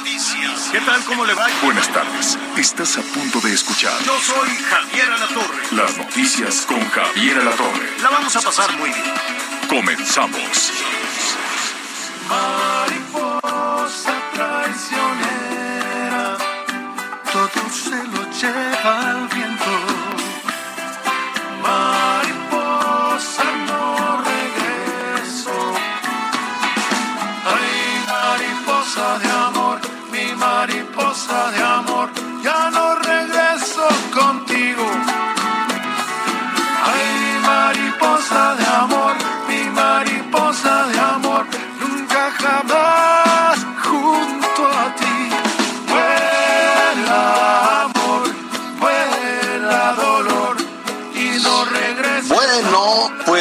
Noticias. ¿Qué tal? ¿Cómo le va? Buenas tardes. Estás a punto de escuchar. Yo soy Javier Alatorre. Las noticias con Javier Alatorre. La vamos a pasar muy bien. Comenzamos. Mariposa traicionera, todo se lo lleva el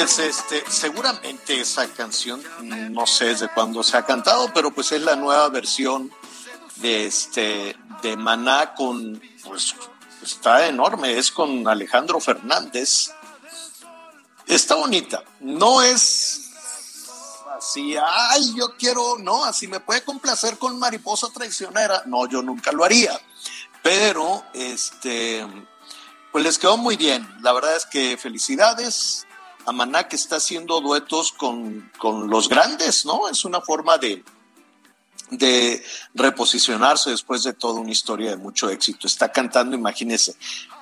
pues este, seguramente esa canción, no sé desde cuándo se ha cantado, pero pues es la nueva versión de este de Maná con pues está enorme, es con Alejandro Fernández. Está bonita, no es así, ay, yo quiero, no, así me puede complacer con Mariposa Traicionera. No, yo nunca lo haría. Pero este pues les quedó muy bien. La verdad es que felicidades a Maná que está haciendo duetos con, con los grandes, ¿no? Es una forma de, de reposicionarse después de toda una historia de mucho éxito. Está cantando, imagínense,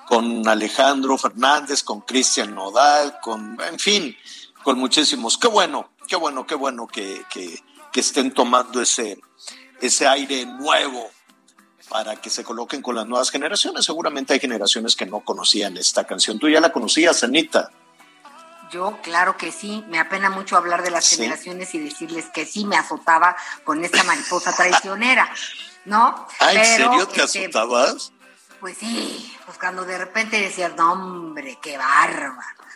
con Alejandro Fernández, con Cristian Nodal, con, en fin, con muchísimos. Qué bueno, qué bueno, qué bueno que, que, que estén tomando ese, ese aire nuevo para que se coloquen con las nuevas generaciones. Seguramente hay generaciones que no conocían esta canción. Tú ya la conocías, Anita. Yo, claro que sí, me apena mucho hablar de las ¿Sí? generaciones y decirles que sí me azotaba con esta mariposa traicionera, ¿no? Ah, ¿en Pero, serio te este, azotabas? Pues sí, pues cuando de repente decías, no hombre, qué bárbaro,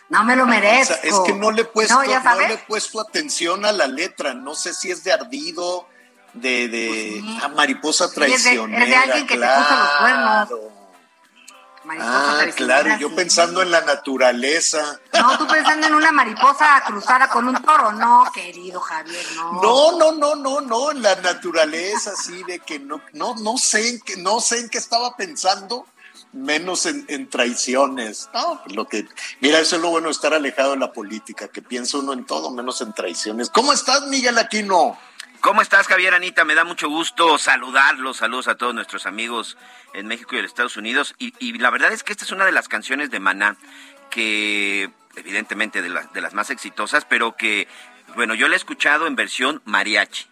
no me lo O merezco. sea, es que no le he puesto, No, le he puesto atención a la letra. No sé si es de ardido, de, de Pues sí. ah, mariposa Sí, es de- es de traicionera. alguien que te puso los cuernos. Mariposa Ah, claro, yo sí. pensando en la naturaleza. No, tú pensando en una mariposa cruzada con un toro. No, querido Javier, no. No, no, no, no, no, en la naturaleza, así de que no, no, no sé en qué, no sé en qué estaba pensando, menos en, en traiciones. No, lo que, mira, eso es lo bueno de estar alejado de la política, que piensa uno en todo menos en traiciones. ¿Cómo estás, Miguel Aquino? ¿Cómo estás, Javier Anita? Me da mucho gusto saludarlos. Saludos a todos nuestros amigos en México y en Estados Unidos. Y, y la verdad es que esta es una de las canciones de Maná que, evidentemente, de, las de las más exitosas, pero que, bueno, yo la he escuchado en versión mariachi.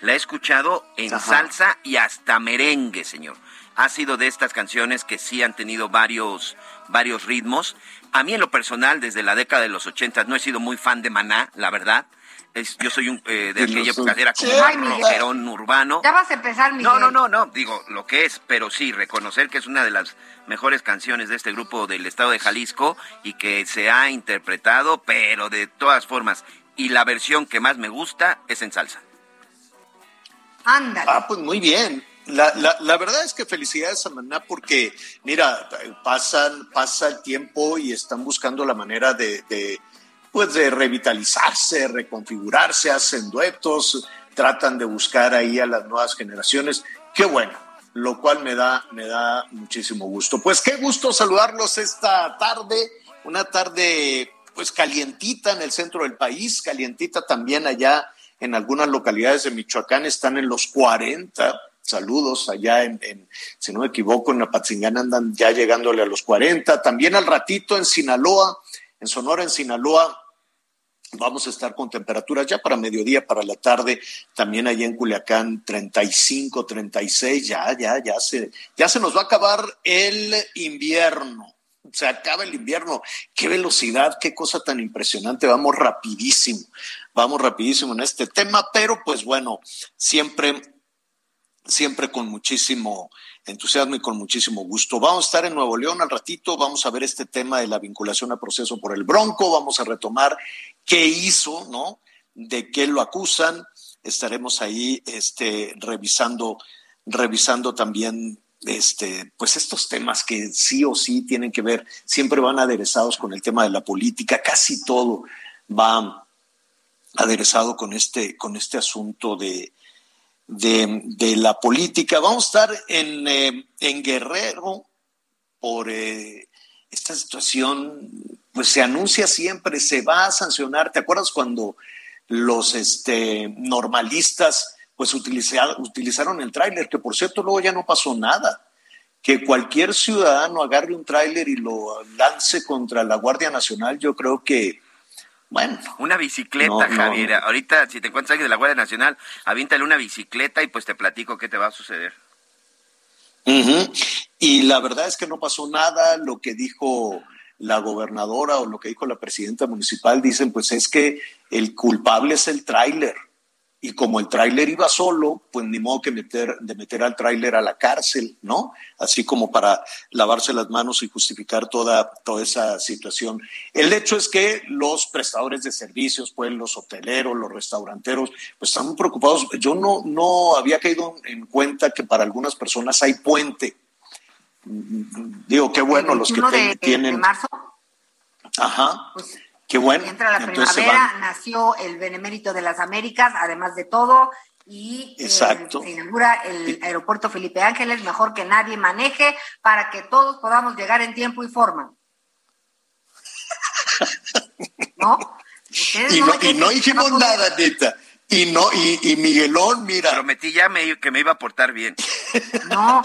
La he escuchado en Ajá. salsa y hasta merengue, señor. Ha sido de estas canciones que sí han tenido varios, varios ritmos. A mí en lo personal, desde la década de los 80, no he sido muy fan de Maná, la verdad. Es, yo soy un, eh, de aquella época, era como un Miguel. rockerón urbano. Ya vas a empezar, Miguel. No, no, no, no, digo lo que es, pero sí, reconocer que es una de las mejores canciones de este grupo del estado de Jalisco y que se ha interpretado, pero de todas formas. Y la versión que más me gusta es en salsa. Ándale. Ah, pues muy bien. La, la, la verdad es que felicidades a Maná porque, mira, pasan, pasa el tiempo y están buscando la manera de, de, pues de revitalizarse, reconfigurarse, hacen duetos, tratan de buscar ahí a las nuevas generaciones. Qué bueno, lo cual me da, me da muchísimo gusto. Pues qué gusto saludarlos esta tarde, una tarde pues calientita en el centro del país, calientita también allá en algunas localidades de Michoacán, están en los 40. Saludos allá en, si no me equivoco, en Apatzingán andan ya llegándole a los 40. También al ratito en Sinaloa, en Sonora, en Sinaloa, Vamos a estar con temperaturas ya para mediodía, para la tarde, también allá en Culiacán, 35, 36, ya, ya, ya se, ya se nos va a acabar el invierno. se acaba el invierno. Qué velocidad, qué cosa tan impresionante. Vamos rapidísimo, vamos rapidísimo en este tema, pero pues bueno, siempre, siempre con muchísimo entusiasmo y con muchísimo gusto. Vamos a estar en Nuevo León al ratito, vamos a ver este tema de la vinculación a proceso por el Bronco, vamos a retomar qué hizo, ¿no? De qué lo acusan. Estaremos ahí este, revisando, revisando también este, pues estos temas que sí o sí tienen que ver, siempre van aderezados con el tema de la política, casi todo va aderezado con este, con este asunto de, de, la política. Vamos a estar en, eh, en Guerrero por eh, esta situación, pues se anuncia siempre, se va a sancionar. ¿Te acuerdas cuando los este, normalistas pues utilizaron el tráiler, que por cierto luego ya no pasó nada? Que cualquier ciudadano agarre un tráiler y lo lance contra la Guardia Nacional, yo creo que bueno. Una bicicleta, Javier. Ahorita, si te encuentras alguien de la Guardia Nacional, avíntale una bicicleta y pues te platico qué te va a suceder. Y la verdad es que no pasó nada. Lo que dijo la gobernadora o lo que dijo la presidenta municipal, dicen, pues es que el culpable es el tráiler. Y como el tráiler iba solo, pues ni modo que meter, de meter al tráiler a la cárcel, ¿no? Así como para lavarse las manos y justificar toda, toda esa situación. El hecho es que los prestadores de servicios, pues los hoteleros, los restauranteros, pues están muy preocupados. Yo no, no había caído en cuenta que para algunas personas hay puente. Digo, qué bueno los que tienen. De marzo? Ajá. Pues Qué bueno. Entra la primavera, nació el Benemérito de las Américas, además de todo, y eh, se inaugura el aeropuerto Felipe Ángeles, mejor que nadie maneje, para que todos podamos llegar en tiempo y forma. ¿No? Y no, y no hicimos nada, neta. Y no, y, Miguelón, mira. Prometí ya que me iba a portar bien. No.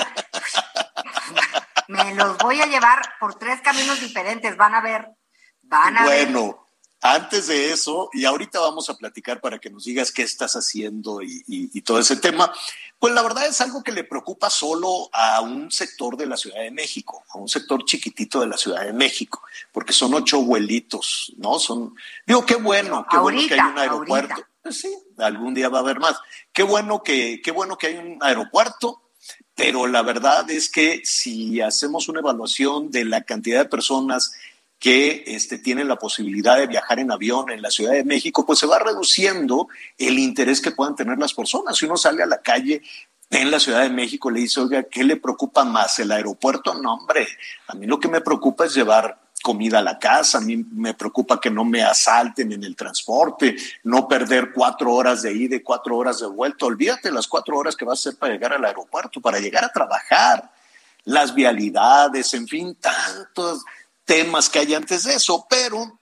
me los voy a llevar por tres caminos diferentes, van a ver bueno, antes de eso, y ahorita vamos a platicar para que nos digas qué estás haciendo y, todo ese tema, pues la verdad es algo que le preocupa solo a un sector de la Ciudad de México, a un sector chiquitito de la Ciudad de México, porque son ocho abuelitos, ¿no? Son, digo, qué bueno, qué bueno que hay un aeropuerto. Pues sí, algún día va a haber más. Qué bueno que, qué bueno que hay un aeropuerto, pero la verdad es que si hacemos una evaluación de la cantidad de personas que este, tienen la posibilidad de viajar en avión en la Ciudad de México, pues se va reduciendo el interés que puedan tener las personas. Si uno sale a la calle en la Ciudad de México, le dice, oiga, ¿qué le preocupa más? ¿El aeropuerto? No, hombre, a mí lo que me preocupa es llevar comida a la casa, a mí me preocupa que no me asalten en el transporte, no perder cuatro horas de ida y cuatro horas de vuelta. Olvídate las cuatro horas que va a ser para llegar al aeropuerto, para llegar a trabajar, las vialidades, en fin, tantos temas que hay antes de eso, pero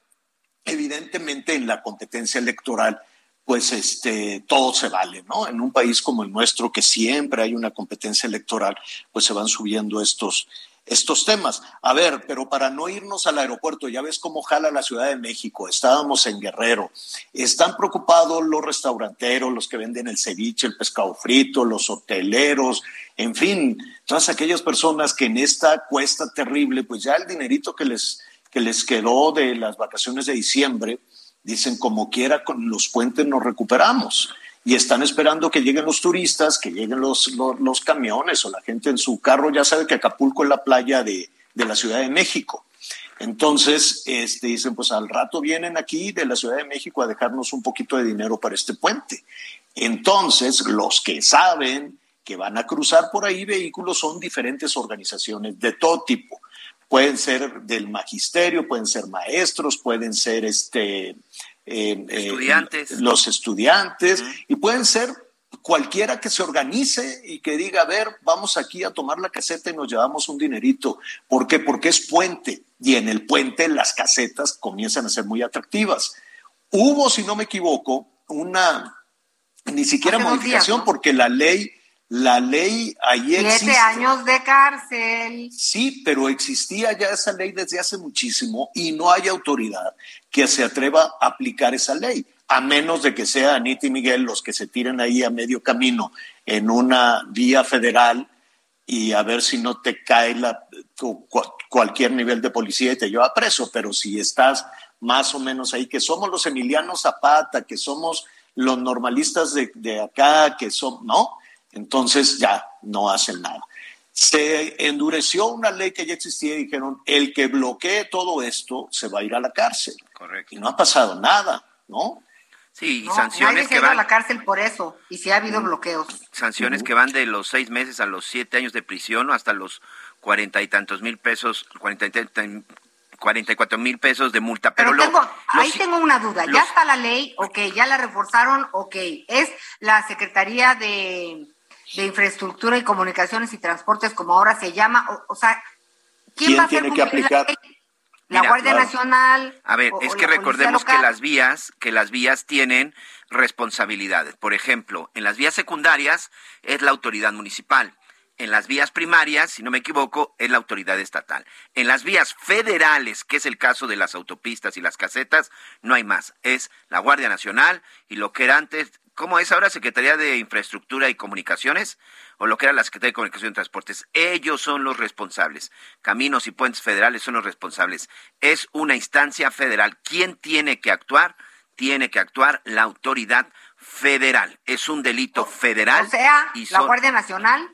evidentemente en la competencia electoral, pues este, todo se vale, ¿no? En un país como el nuestro, que siempre hay una competencia electoral, pues se van subiendo estos, estos temas. A ver, pero para no irnos al aeropuerto, ya ves cómo jala la Ciudad de México, estábamos en Guerrero, están preocupados los restauranteros, los que venden el ceviche, el pescado frito, los hoteleros, en fin, todas aquellas personas que en esta cuesta terrible, pues ya el dinerito que les, que les quedó de las vacaciones de diciembre, dicen como quiera con los puentes nos recuperamos y están esperando que lleguen los turistas, que lleguen los, camiones o la gente en su carro. Ya sabe que Acapulco es la playa de, de la Ciudad de México. Entonces, este, dicen, pues al rato vienen aquí de la Ciudad de México a dejarnos un poquito de dinero para este puente. Entonces, los que saben que van a cruzar por ahí vehículos son diferentes organizaciones de todo tipo. Pueden ser del magisterio, pueden ser maestros, pueden ser este, eh, estudiantes. los estudiantes, y pueden ser cualquiera que se organice y que diga, a ver, vamos aquí a tomar la caseta y nos llevamos un dinerito. ¿Por qué? Porque es puente y en el puente las casetas comienzan a ser muy atractivas. Hubo, si no me equivoco, una, ni siquiera modificación porque la ley la ley ahí Siete años de cárcel. Sí, pero existía ya esa ley desde hace muchísimo y no hay autoridad que se atreva a aplicar esa ley, a menos de que sea Anita y Miguel los que se tiren ahí a medio camino en una vía federal y a ver si no te cae la, cualquier nivel de policía y te lleva preso, pero si estás más o menos ahí, que somos los Emiliano Zapata, que somos los normalistas de, de acá, que son, no, entonces ya no hacen nada. Se endureció una ley que ya existía y dijeron, el que bloquee todo esto se va a ir a la cárcel. Correcto. Y no ha pasado nada, ¿no? Sí, y sanciones que van a la cárcel por eso, y si ha habido bloqueos. Sanciones que van de los seis meses a los siete años de prisión o hasta los cuarenta y tantos mil pesos, cuarenta y, cuarenta y cuatro mil pesos de multa. Pero, tengo, ahí tengo una duda. ya está la ley, ok, ya la reforzaron, ok. Es la Secretaría de, Infraestructura y Comunicaciones y Transportes, como ahora se llama. O, sea, ¿quién, va a tiene que aplicar? La, Guardia Nacional. A ver, es que recordemos que las vías, que las vías tienen responsabilidades. Por ejemplo, en las vías secundarias es la autoridad municipal en las vías primarias, si no me equivoco, es la autoridad estatal. En las vías federales, que es el caso de las autopistas y las casetas, no hay más. Es la Guardia Nacional y lo que era antes, ¿cómo es ahora Secretaría de Infraestructura y Comunicaciones? O lo que era la Secretaría de Comunicación y Transportes. Ellos son los responsables. Caminos y puentes federales son los responsables. Es una instancia federal. ¿Quién tiene que actuar? Tiene que actuar la autoridad federal, es un delito federal. O sea, la Guardia Nacional.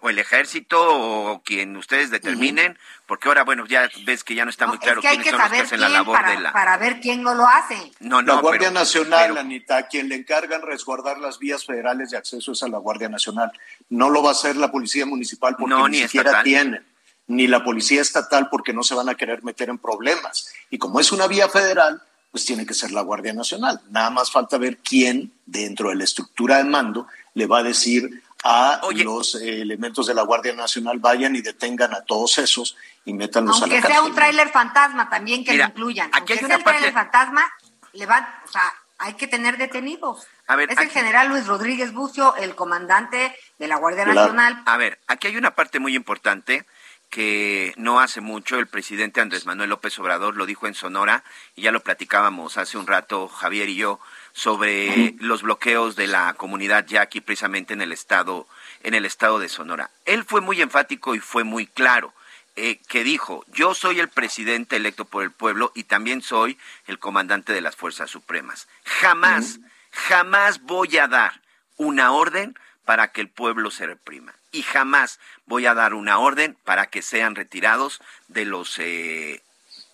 o el ejército o quien ustedes determinen, porque ahora, bueno, ya ves que ya no está muy claro quiénes son los que hacen la labor para, de la... Para ver quién no lo hace. No, no, la Guardia Nacional, Anita, quien le encargan resguardar las vías federales de acceso es a la Guardia Nacional. No lo va a hacer la Policía Municipal porque ni, ni siquiera tienen ni la Policía Estatal porque no se van a querer meter en problemas. Y como es una vía federal, pues tiene que ser la Guardia Nacional. Nada más falta ver quién dentro de la estructura de mando le va a decir a los eh, elementos de la Guardia Nacional vayan y detengan a todos esos y métanlos a la cárcel. Aunque sea un tráiler fantasma también que lo incluyan. Aquí hay una sea tráiler fantasma, le va, o sea, hay que tener detenidos. A ver, es el general Luis Rodríguez Bucio, el comandante de la Guardia Nacional. A ver, aquí hay una parte muy importante que no hace mucho el presidente Andrés Manuel López Obrador lo dijo en Sonora y ya lo platicábamos hace un rato Javier y yo sobre los bloqueos de la comunidad yaqui precisamente en el estado en el estado de Sonora. Él fue muy enfático y fue muy claro. Eh, que dijo, yo soy el presidente electo por el pueblo y también soy el comandante de las Fuerzas Supremas. Jamás, jamás voy a dar una orden para que el pueblo se reprima y jamás voy a dar una orden para que sean retirados de los eh,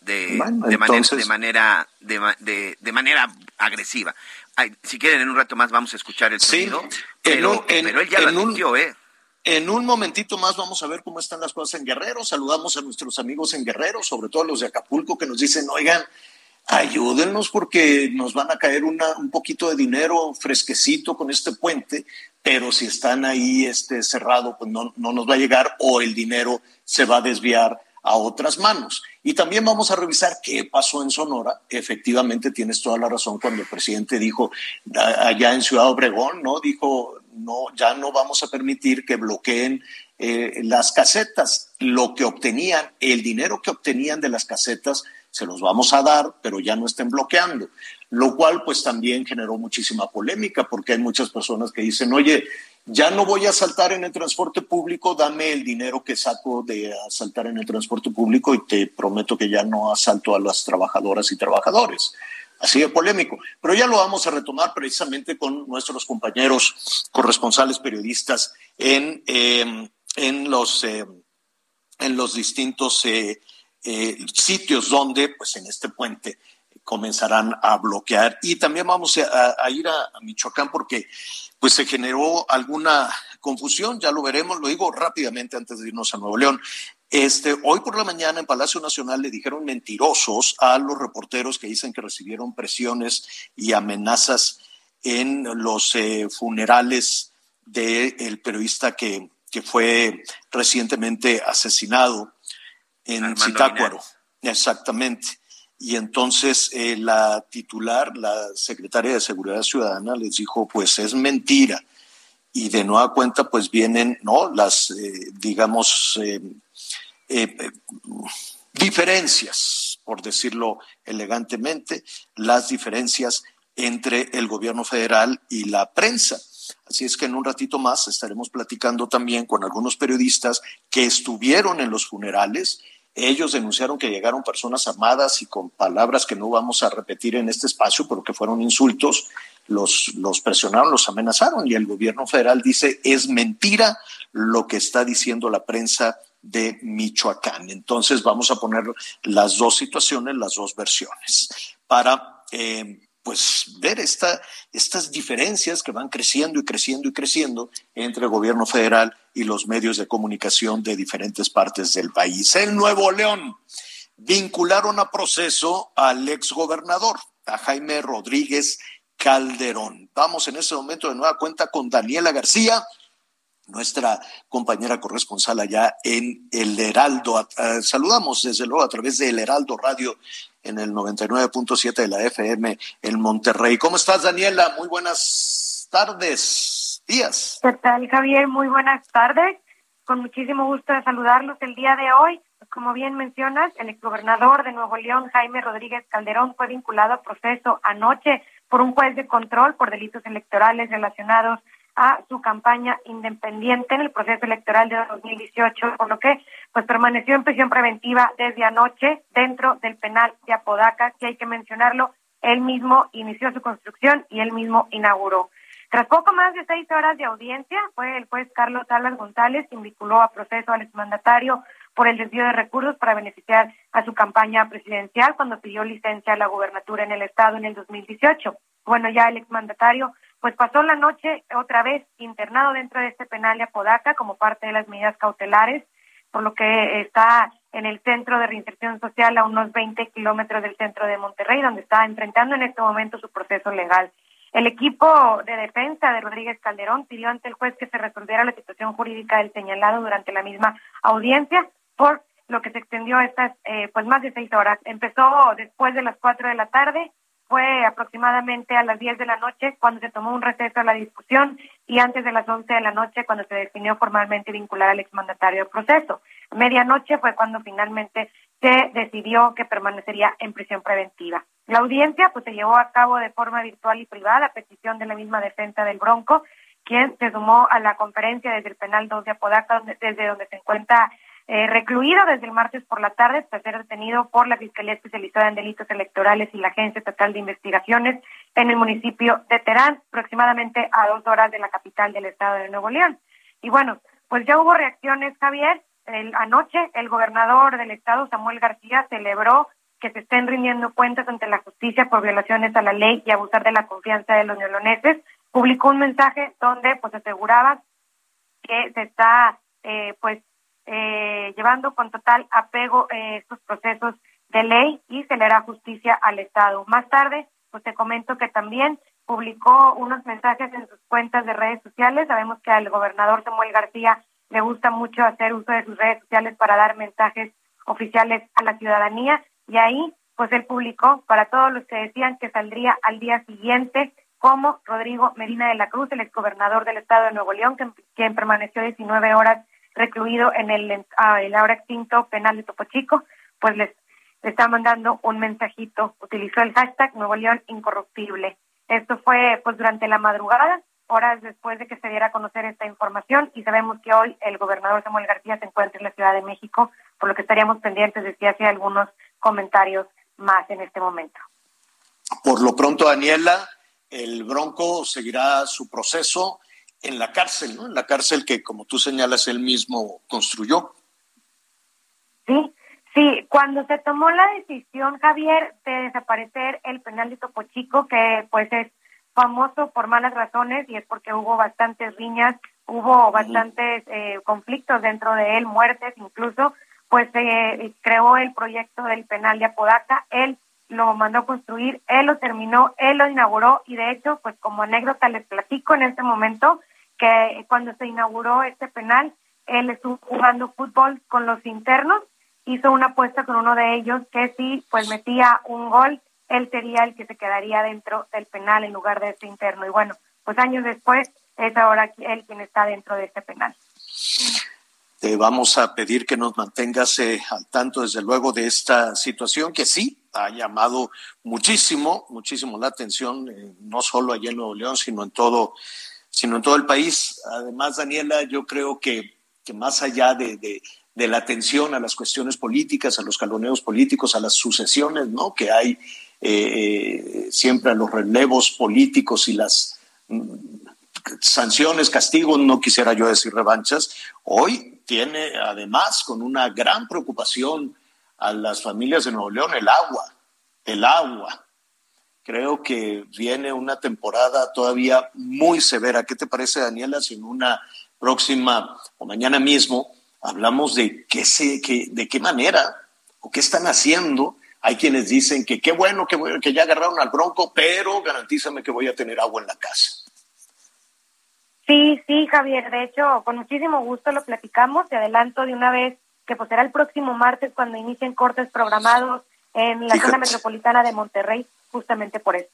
de, de, manera de manera agresiva. si quieren en un rato más vamos a escuchar el sonido, pero, él ya lo anunció, ¿eh? En un momentito más vamos a ver cómo están las cosas en Guerrero. Saludamos a nuestros amigos en Guerrero, sobre todo los de Acapulco, que nos dicen, oigan, ayúdennos porque nos van a caer un poquito de dinero fresquecito con este puente, pero si están ahí este, cerrado, pues no, no nos va a llegar o el dinero se va a desviar a otras manos. Y también vamos a revisar qué pasó en Sonora. Efectivamente, tienes toda la razón cuando el presidente dijo allá en Ciudad Obregón, ¿no? Dijo, no, ya no vamos a permitir que bloqueen eh, las casetas. Lo que obtenían, el dinero que obtenían de las casetas, se los vamos a dar, pero ya no estén bloqueando. Lo cual pues también generó muchísima polémica porque hay muchas personas que dicen, oye, ya no voy a saltar en el transporte público, dame el dinero que saco de asaltar en el transporte público y te prometo que ya no asalto a las trabajadoras y trabajadores. Así de polémico. Pero ya lo vamos a retomar precisamente con nuestros compañeros corresponsales periodistas en, em, en, los, em, en los distintos eh, eh, sitios donde, pues en este puente, comenzarán a bloquear. Y también vamos a, ir a, Michoacán porque pues se generó alguna confusión, ya lo veremos, lo digo rápidamente antes de irnos a Nuevo León. Este, hoy por la mañana en Palacio Nacional le dijeron mentirosos a los reporteros que dicen que recibieron presiones y amenazas en los eh, funerales del periodista que, que fue recientemente asesinado en Zitácuaro. Exactamente. Y entonces eh, la titular, la secretaria de Seguridad Ciudadana, les dijo, pues es mentira. Y de nueva cuenta, pues vienen, ¿no? Las, eh, digamos, eh, diferencias, por decirlo elegantemente, las diferencias entre el gobierno federal y la prensa. Así es que en un ratito más estaremos platicando también con algunos periodistas que estuvieron en los funerales. Ellos denunciaron que llegaron personas armadas y con palabras que no vamos a repetir en este espacio, pero que fueron insultos, los, los presionaron, los amenazaron y el gobierno federal dice es mentira lo que está diciendo la prensa de Michoacán. Entonces vamos a poner las dos situaciones, las dos versiones, para eh, pues ver esta, estas diferencias que van creciendo y creciendo y creciendo entre el gobierno federal y los medios de comunicación de diferentes partes del país. En Nuevo León vincularon a proceso al exgobernador, a Jaime Rodríguez Calderón. Vamos en este momento de nueva cuenta con Daniela García, nuestra compañera corresponsal allá en El Heraldo. saludamos desde luego a través de El Heraldo Radio en el 99.7 de la FM en Monterrey. ¿Cómo estás, Daniela? Muy buenas tardes, días. ¿Qué tal, Javier? Muy buenas tardes. Con muchísimo gusto de saludarlos el día de hoy. Como bien mencionas, el exgobernador de Nuevo León, Jaime Rodríguez Calderón, fue vinculado a proceso anoche por un juez de control por delitos electorales relacionados a su campaña independiente en el proceso electoral de 2018, por lo que pues permaneció en prisión preventiva desde anoche dentro del penal de Apodaca, que hay que mencionarlo, él mismo inició su construcción y él mismo inauguró. Tras poco más de seis horas de audiencia, fue el juez Carlos Salas González quien vinculó a proceso al exmandatario por el desvío de recursos para beneficiar a su campaña presidencial cuando pidió licencia a la gubernatura en el estado en el 2018. Bueno, ya el exmandatario pues pasó la noche otra vez internado dentro de este penal de Apodaca como parte de las medidas cautelares, por lo que está en el centro de reinserción social a unos 20 kilómetros del centro de Monterrey, donde está enfrentando en este momento su proceso legal. El equipo de defensa de Rodríguez Calderón pidió ante el juez que se resolviera la situación jurídica del señalado durante la misma audiencia, por lo que se extendió estas eh, pues más de seis horas. Empezó después de las cuatro de la tarde, fue aproximadamente a las 10 de la noche cuando se tomó un receso a la discusión y antes de las 11 de la noche cuando se definió formalmente vincular al exmandatario al proceso. Medianoche fue cuando finalmente se decidió que permanecería en prisión preventiva. La audiencia pues se llevó a cabo de forma virtual y privada a petición de la misma defensa del Bronco, quien se sumó a la conferencia desde el penal 2 de Apodaca, desde donde se encuentra eh, recluido desde el martes por la tarde tras ser detenido por la Fiscalía Especializada en Delitos Electorales y la Agencia Estatal de Investigaciones en el municipio de Terán, aproximadamente a dos horas de la capital del estado de Nuevo León. Y bueno, pues ya hubo reacciones, Javier. El, anoche el gobernador del estado, Samuel García, celebró que se estén rindiendo cuentas ante la justicia por violaciones a la ley y abusar de la confianza de los neoloneses. Publicó un mensaje donde pues aseguraba que se está eh, pues eh, llevando con total apego eh, estos procesos de ley y se le hará justicia al Estado. Más tarde, pues te comento que también publicó unos mensajes en sus cuentas de redes sociales. Sabemos que al gobernador Samuel García le gusta mucho hacer uso de sus redes sociales para dar mensajes oficiales a la ciudadanía y ahí pues él publicó para todos los que decían que saldría al día siguiente como Rodrigo Medina de la Cruz, el exgobernador del estado de Nuevo León, quien permaneció 19 horas recluido en el, el ahora extinto penal de Topo Chico, pues les, está mandando un mensajito. Utilizó el hashtag Nuevo León Incorruptible. Esto fue pues durante la madrugada, horas después de que se diera a conocer esta información y sabemos que hoy el gobernador Samuel García se encuentra en la Ciudad de México, por lo que estaríamos pendientes de si hace algunos comentarios más en este momento. Por lo pronto, Daniela, el Bronco seguirá su proceso en la cárcel, ¿no? En la cárcel que, como tú señalas, él mismo construyó. Sí, sí. Cuando se tomó la decisión, Javier, de desaparecer el penal de Topo Chico, que pues es famoso por malas razones y es porque hubo bastantes riñas, hubo bastantes eh, conflictos dentro de él, muertes incluso, pues se eh, creó el proyecto del penal de Apodaca. Él lo mandó a construir, él lo terminó, él lo inauguró y de hecho, pues como anécdota les platico en este momento que cuando se inauguró este penal, él estuvo jugando fútbol con los internos, hizo una apuesta con uno de ellos que si pues metía un gol, él sería el que se quedaría dentro del penal en lugar de este interno. Y bueno, pues años después es ahora él quien está dentro de este penal. Te vamos a pedir que nos mantengas eh, al tanto, desde luego, de esta situación que sí ha llamado muchísimo, muchísimo la atención, eh, no solo allá en Nuevo León, sino en todo sino en todo el país. Además, Daniela, yo creo que, que más allá de, de, la atención a las cuestiones políticas, a los caloneos políticos, a las sucesiones ¿no? que hay eh, siempre a los relevos políticos y las mm, sanciones, castigos, no quisiera yo decir revanchas, hoy tiene además con una gran preocupación a las familias de Nuevo León el agua, el agua. Creo que viene una temporada todavía muy severa. ¿Qué te parece, Daniela, si en una próxima o mañana mismo hablamos de qué, se, de qué manera o qué están haciendo? Hay quienes dicen que qué bueno que, que ya agarraron al bronco, pero garantízame que voy a tener agua en la casa. Sí, sí, Javier. De hecho, con muchísimo gusto lo platicamos. Te adelanto de una vez que pues será el próximo martes cuando inicien cortes programados en la zona metropolitana de Monterrey, justamente por eso.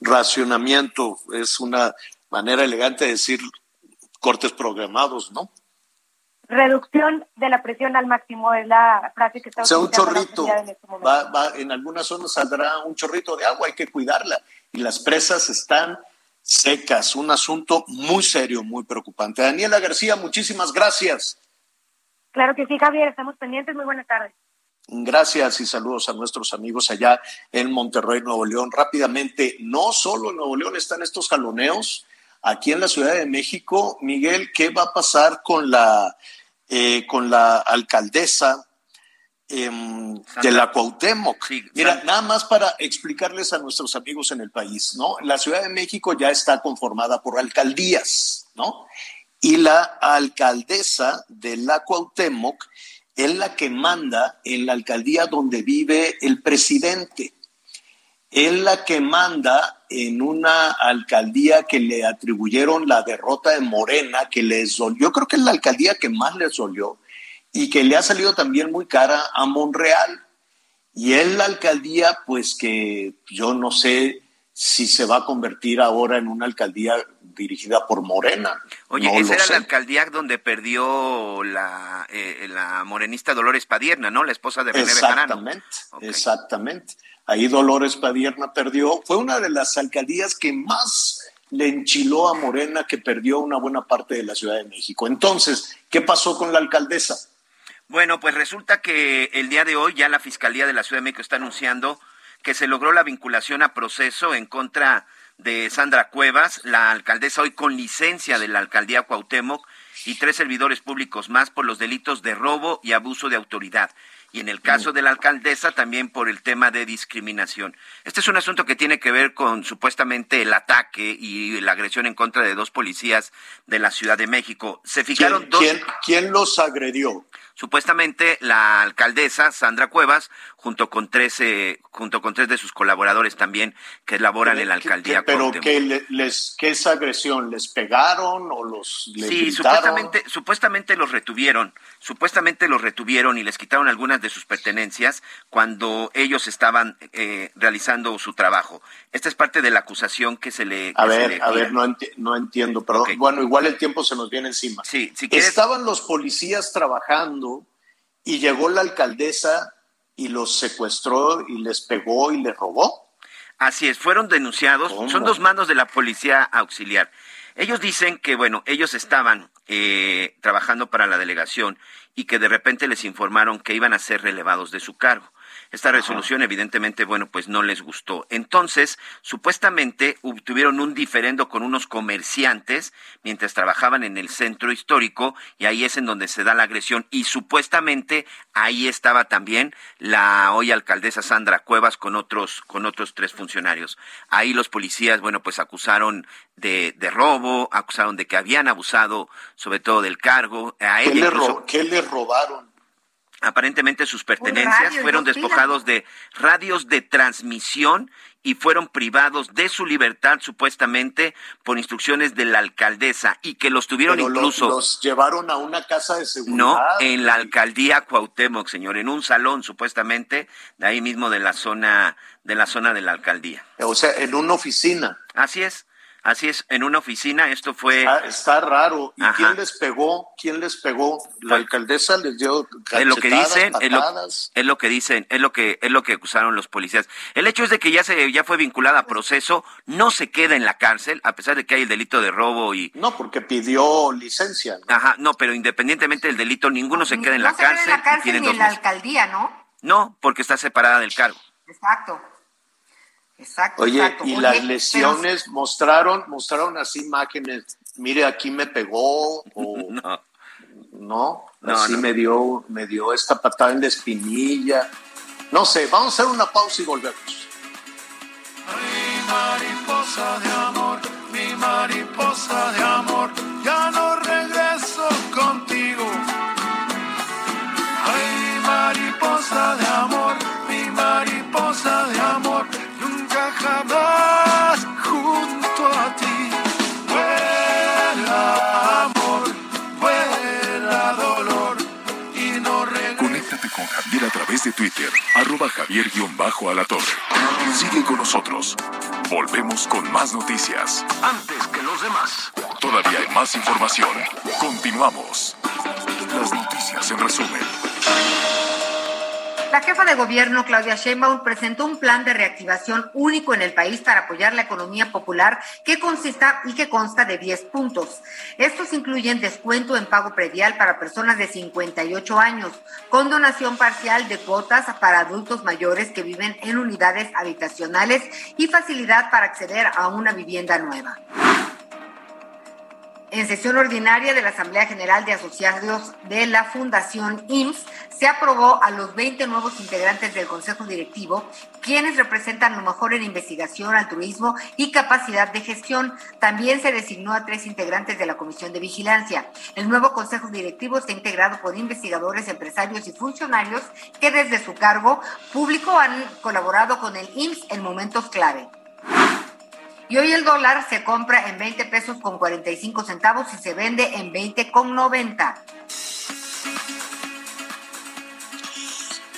Racionamiento es una manera elegante de decir cortes programados, ¿no? Reducción de la presión al máximo es la frase que está o sea, un chorrito. En, este va, en algunas zonas saldrá un chorrito de agua, hay que cuidarla. Y las presas están secas, un asunto muy serio, muy preocupante. Daniela García, muchísimas gracias. Claro que sí, Javier, estamos pendientes. Muy buenas tardes. Gracias y saludos a nuestros amigos allá en Monterrey, Nuevo León. Rápidamente, no solo en Nuevo León están estos jaloneos, aquí en la Ciudad de México, Miguel, ¿qué va a pasar con la, eh, con la alcaldesa em, de la Cuauhtémoc? Mira, nada más para explicarles a nuestros amigos en el país, ¿no? La Ciudad de México ya está conformada por alcaldías, ¿no? Y la alcaldesa de la Cuauhtémoc es la que manda en la alcaldía donde vive el presidente. Es la que manda en una alcaldía que le atribuyeron la derrota de Morena, que les dolió, yo creo que es la alcaldía que más les dolió y que le ha salido también muy cara a Monreal. Y es la alcaldía, pues que yo no sé si se va a convertir ahora en una alcaldía dirigida por Morena. Oye, esa era la alcaldía donde perdió la, eh, la morenista Dolores Padierna, ¿no? La esposa de René Exactamente, exactamente. Ahí Dolores Padierna perdió. Fue una de las alcaldías que más le enchiló a Morena, que perdió una buena parte de la Ciudad de México. Entonces, ¿qué pasó con la alcaldesa? Bueno, pues resulta que el día de hoy ya la Fiscalía de la Ciudad de México está anunciando que se logró la vinculación a proceso en contra de Sandra Cuevas, la alcaldesa hoy con licencia de la alcaldía Cuauhtémoc y tres servidores públicos más por los delitos de robo y abuso de autoridad. Y en el caso de la alcaldesa también por el tema de discriminación. Este es un asunto que tiene que ver con supuestamente el ataque y la agresión en contra de dos policías de la Ciudad de México. Se fijaron dos. ¿quién los agredió? Supuestamente la alcaldesa Sandra Cuevas, junto con tres, junto con tres de sus colaboradores también que laboran en la alcaldía. pero ¿qué, les, ¿qué es agresión? ¿Les pegaron o los Sí, supuestamente, supuestamente los retuvieron, supuestamente los retuvieron y les quitaron algunas de sus pertenencias cuando ellos estaban eh, realizando su trabajo. Esta es parte de la acusación que se le. a ver, a ver, no, no entiendo, pero bueno, igual el tiempo se nos viene encima. Sí, si Estaban los policías trabajando y llegó la alcaldesa y los secuestró y les pegó y les robó. Así es, fueron denunciados, son dos manos de la policía auxiliar. Ellos dicen que, bueno, ellos estaban eh, trabajando para la delegación y que de repente les informaron que iban a ser relevados de su cargo. Esta resolución, evidentemente, bueno, pues no les gustó. Entonces, supuestamente tuvieron un diferendo con unos comerciantes mientras trabajaban en el centro histórico y ahí es en donde se da la agresión y supuestamente ahí estaba también la hoy alcaldesa Sandra Cuevas con otros con otros tres funcionarios. Ahí los policías, bueno, pues acusaron de, de robo, acusaron de que habían abusado sobre todo del cargo. A ¿Qué, ¿Qué le robaron? Aparentemente sus pertenencias fueron despojados de radios de transmisión y fueron privados de su libertad supuestamente por instrucciones de la alcaldesa y que los tuvieron incluso los, llevaron a una casa de seguridad. No, en la alcaldía Cuauhtémoc, señor, en un salón supuestamente de ahí mismo de la zona de la zona de la alcaldía. O sea, en una oficina. Así es. Así es, en una oficina, esto fue... Está, raro. ¿Y quién les pegó? ¿Quién les pegó? ¿La alcaldesa les dio es lo que dicen, es lo, que dicen, es lo que es lo que acusaron los policías. El hecho es de que ya se ya fue vinculada a proceso, no se queda en la cárcel a pesar de que hay el delito de robo y No, porque pidió licencia. Ajá, no, pero independientemente del delito ninguno se queda en la cárcel. en la cárcel ni en la alcaldía, ¿no? No, porque está separada del cargo. Exacto. Exacto. Oye, y las lesiones mostraron, mostraron así imágenes. Mire, aquí me pegó o no, no, así me dio, me dio esta patada en la espinilla. No sé, vamos a hacer una pausa y volvemos. Ay, mariposa de amor, mi mariposa de amor, través de Twitter, arroba javier-alatorre. Sigue con nosotros. Volvemos con más noticias. Antes que los demás. Todavía hay más información. Continuamos. Las noticias en resumen. La jefa de gobierno, Claudia Sheinbaum, presentó un plan de reactivación único en el país para apoyar la economía popular que consista y que consta de 10 puntos. Estos incluyen descuento en pago predial para personas de 58 años, condonación parcial de cuotas para adultos mayores que viven en unidades habitacionales y facilidad para acceder a una vivienda nueva. En sesión ordinaria de la Asamblea General de Asociados de la Fundación IMSS, se aprobó a los 20 nuevos integrantes del Consejo Directivo, quienes representan lo mejor en investigación, altruismo y capacidad de gestión. También se designó a tres integrantes de la Comisión de Vigilancia. El nuevo Consejo Directivo está integrado por investigadores, empresarios y funcionarios que desde su cargo público han colaborado con el IMSS en momentos clave. Y hoy el dólar se compra en 20 pesos con 45 centavos y se vende en 20 con 90.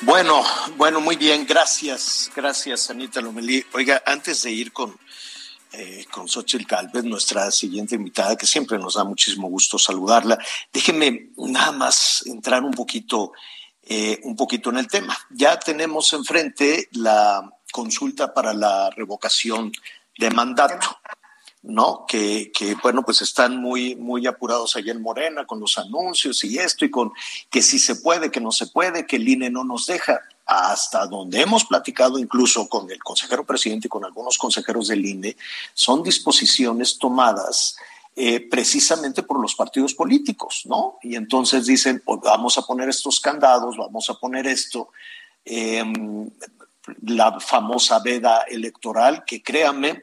Bueno, bueno, muy bien, gracias, gracias Anita Lomelí. Oiga, antes de ir con, eh, con Xochitl Calvez, nuestra siguiente invitada, que siempre nos da muchísimo gusto saludarla, déjeme nada más entrar un poquito, eh, un poquito en el tema. Ya tenemos enfrente la consulta para la revocación de mandato. ¿no? Que, que, bueno, pues están muy, muy apurados allá en Morena con los anuncios y esto y con que si se puede, que no se puede, que el INE no nos deja. Hasta donde hemos platicado incluso con el consejero presidente y con algunos consejeros del INE, son disposiciones tomadas eh, precisamente por los partidos políticos, ¿no? Y entonces dicen, pues vamos a poner estos candados, vamos a poner esto. Em, la famosa veda electoral, que créanme,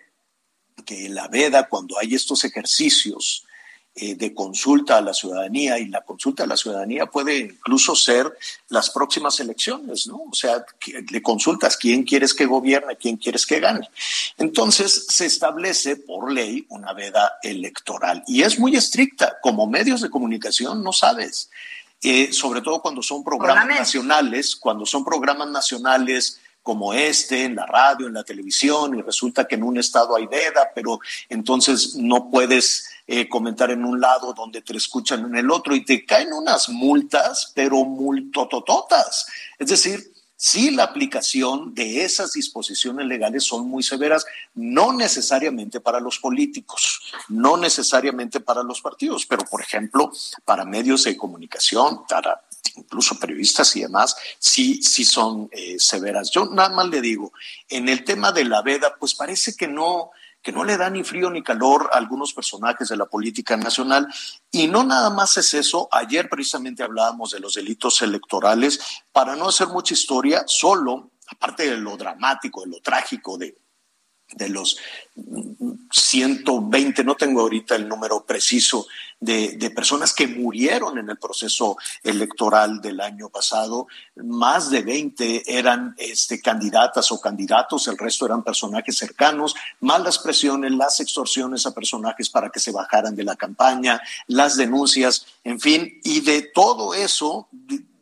que la veda, cuando hay estos ejercicios eh, de consulta a la ciudadanía, y la consulta a la ciudadanía puede incluso ser las próximas elecciones, ¿no? O sea, le consultas quién quieres que gobierne, quién quieres que gane. Entonces se establece por ley una veda electoral y es muy estricta. Como medios de comunicación no sabes. Eh, sobre todo cuando son programas nacionales, cuando son programas nacionales como este, en la radio, en la televisión, y resulta que en un estado hay veda, pero entonces no puedes eh, comentar en un lado donde te escuchan en el otro y te caen unas multas, pero multotototas. Es decir, sí la aplicación de esas disposiciones legales son muy severas, no necesariamente para los políticos, no necesariamente para los partidos, pero por ejemplo, para medios de comunicación, para incluso periodistas y demás, sí, sí son eh, severas. Yo nada más le digo, en el tema de la veda, pues parece que no, que no le da ni frío ni calor a algunos personajes de la política nacional. Y no nada más es eso, ayer precisamente hablábamos de los delitos electorales, para no hacer mucha historia, solo, aparte de lo dramático, de lo trágico de de los 120, no tengo ahorita el número preciso, de, personas que murieron en el proceso electoral del año pasado, más de 20 eran este, candidatas o candidatos, el resto eran personajes cercanos, más las presiones, las extorsiones a personajes para que se bajaran de la campaña, las denuncias, en fin, y de todo eso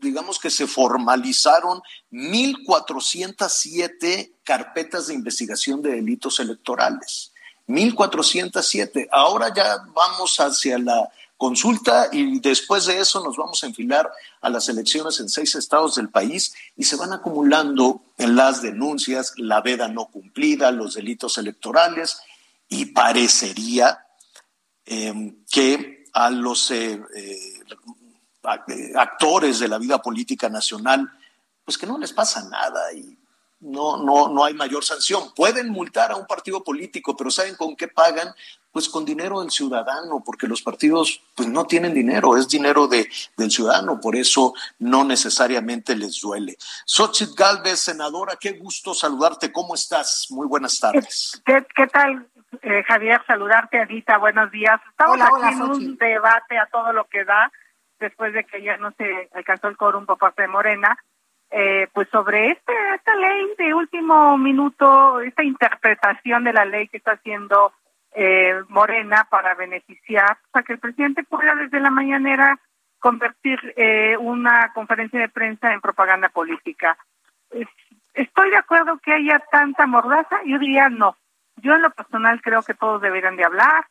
digamos que se formalizaron 1.407 carpetas de investigación de delitos electorales. 1407. Ahora ya vamos hacia la consulta y después de eso nos vamos a enfilar a las elecciones en seis estados del país y se van acumulando en las denuncias, la veda no cumplida, los delitos electorales y parecería em, que a los eh, eh, actores de la vida política nacional, pues que no les pasa nada y no, no, no hay mayor sanción. Pueden multar a un partido político, pero ¿saben con qué pagan? Pues con dinero del ciudadano, porque los partidos pues no tienen dinero, es dinero de, del ciudadano, por eso no necesariamente les duele. Xochitl Galvez, senadora, qué gusto saludarte, ¿cómo estás? Muy buenas tardes. ¿Qué, tal, eh, Javier? Saludarte, Anita, buenos días. Estamos aquí en un debate a todo lo que da, después de que ya no se alcanzó el quórum por parte de Morena, eh, pues sobre este, esta ley de último minuto, esta interpretación de la ley que está haciendo eh, Morena para beneficiar, para que el presidente pueda desde la mañanera convertir eh, una conferencia de prensa en propaganda política. Estoy de acuerdo que haya tanta mordaza, yo diría no. Yo en lo personal creo que todos deberían de hablar,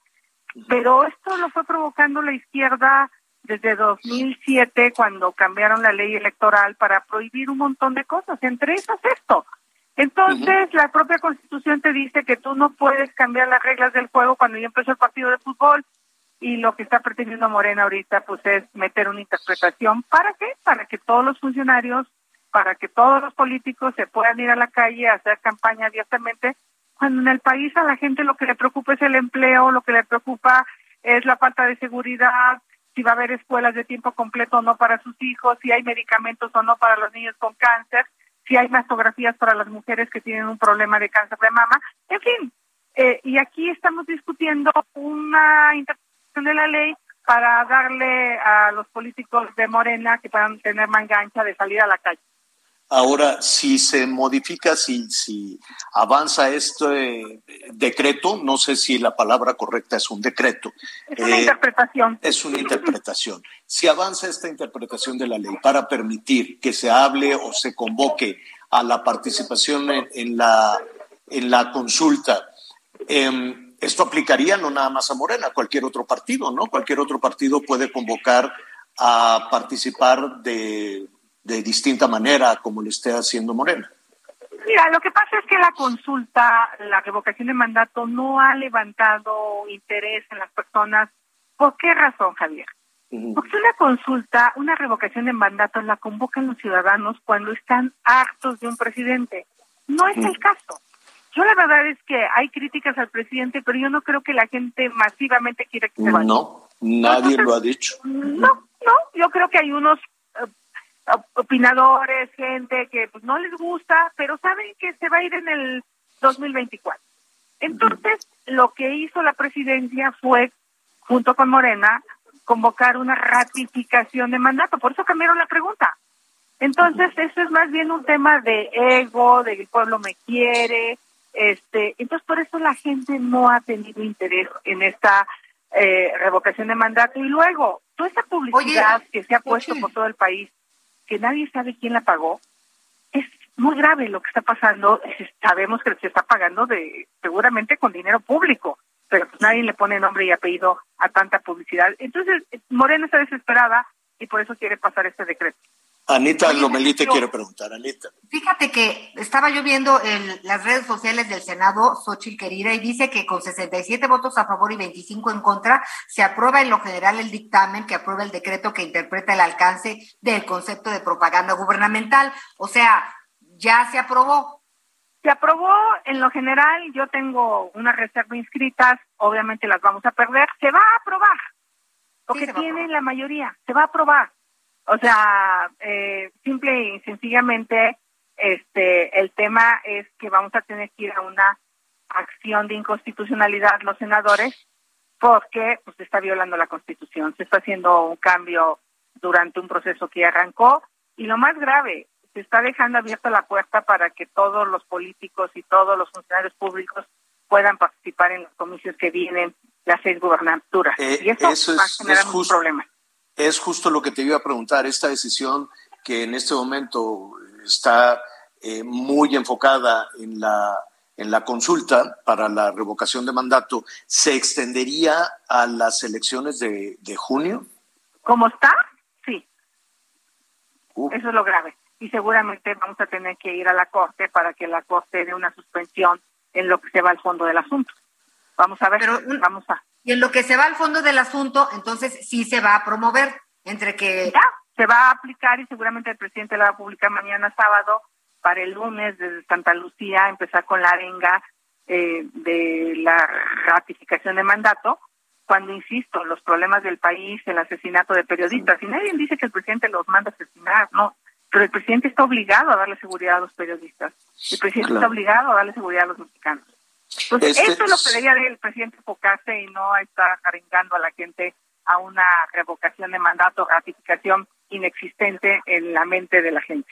pero esto lo fue provocando la izquierda desde 2007 cuando cambiaron la ley electoral para prohibir un montón de cosas, entre esas esto. Entonces, la propia Constitución te dice que tú no puedes cambiar las reglas del juego cuando ya empezó el partido de fútbol y lo que está pretendiendo Morena ahorita pues es meter una interpretación. ¿Para qué? Para que todos los funcionarios, para que todos los políticos se puedan ir a la calle a hacer campaña abiertamente, cuando en el país a la gente lo que le preocupa es el empleo, lo que le preocupa es la falta de seguridad, si va a haber escuelas de tiempo completo o no para sus hijos, si hay medicamentos o no para los niños con cáncer, si hay mastografías para las mujeres que tienen un problema de cáncer de mama, en fin. Eh, y aquí estamos discutiendo una interpretación de la ley para darle a los políticos de Morena que puedan tener mangancha de salir a la calle. Ahora, si se modifica, si, si avanza este decreto, no sé si la palabra correcta es un decreto. Es una eh, interpretación. Es una interpretación. Si avanza esta interpretación de la ley para permitir que se hable o se convoque a la participación en, la, en la consulta, em, esto aplicaría no nada más a Morena, cualquier otro partido, ¿no? Cualquier otro partido puede convocar a participar de de distinta manera como lo esté haciendo Morena. Mira, lo que pasa es que la consulta, la revocación de mandato no ha levantado interés en las personas. ¿Por qué razón, Javier? Porque una consulta, una revocación de mandato la convocan los ciudadanos cuando están hartos de un presidente. No es el caso. Yo la verdad es que hay críticas al presidente, pero yo no creo que la gente masivamente quiera que se vaya. No, nadie lo ha dicho. No, no, yo creo que hay unos opinadores, gente que pues no les gusta, pero saben que se va a ir en el 2024. Entonces, lo que hizo la presidencia fue, junto con Morena, convocar una ratificación de mandato. Por eso cambiaron la pregunta. Entonces, eso es más bien un tema de ego, de que el pueblo me quiere. este Entonces, por eso la gente no ha tenido interés en esta eh, revocación de mandato. Y luego, toda esta publicidad que se ha puesto por todo el país que nadie sabe quién la pagó, es muy grave lo que está pasando. Sabemos que se está pagando de seguramente con dinero público, pero pues nadie le pone nombre y apellido a tanta publicidad. Entonces, Morena está desesperada y por eso quiere pasar este decreto. Anita Lomelí te quiero preguntar, Anita. Fíjate que estaba yo viendo en las redes sociales del Senado, Xochitl querida, y dice que con 67 votos a favor y 25 en contra, se aprueba en lo general el dictamen que aprueba el decreto que interpreta el alcance del concepto de propaganda gubernamental. O sea, ya se aprobó. Se aprobó en lo general, yo tengo una reserva inscritas, obviamente las vamos a perder, se va a aprobar, porque tiene la mayoría, se va a aprobar o sea, eh, simple y sencillamente, este, el tema es que vamos a tener que ir a una acción de inconstitucionalidad los senadores porque pues, se está violando la Constitución, se está haciendo un cambio durante un proceso que arrancó y lo más grave, se está dejando abierta la puerta para que todos los políticos y todos los funcionarios públicos puedan participar en los comicios que vienen las seis gubernaturas. Eh, y eso, va a generar un problema es justo lo que te iba a preguntar, esta decisión que en este momento está eh, muy enfocada en la en la consulta para la revocación de mandato, ¿se extendería a las elecciones de, junio? ¿Cómo está? Sí. Eso es lo grave. Y seguramente vamos a tener que ir a la Corte para que la Corte dé una suspensión en lo que se va al fondo del asunto. Vamos a ver, Pero, vamos a. Y en lo que se va al fondo del asunto, entonces sí se va a promover entre que... Ya, se va a aplicar y seguramente el presidente la va a publicar mañana sábado para el lunes desde Santa Lucía empezar con la arenga eh, de la ratificación de mandato, cuando, insisto, los problemas del país, el asesinato de periodistas, y nadie dice que el presidente los manda a asesinar, no, pero el presidente está obligado a darle seguridad a los periodistas, el presidente está obligado a darle seguridad a los mexicanos. Entonces, este eso es lo que debería el presidente enfocarse y no estar arengando a la gente a una revocación de mandato, ratificación inexistente en la mente de la gente.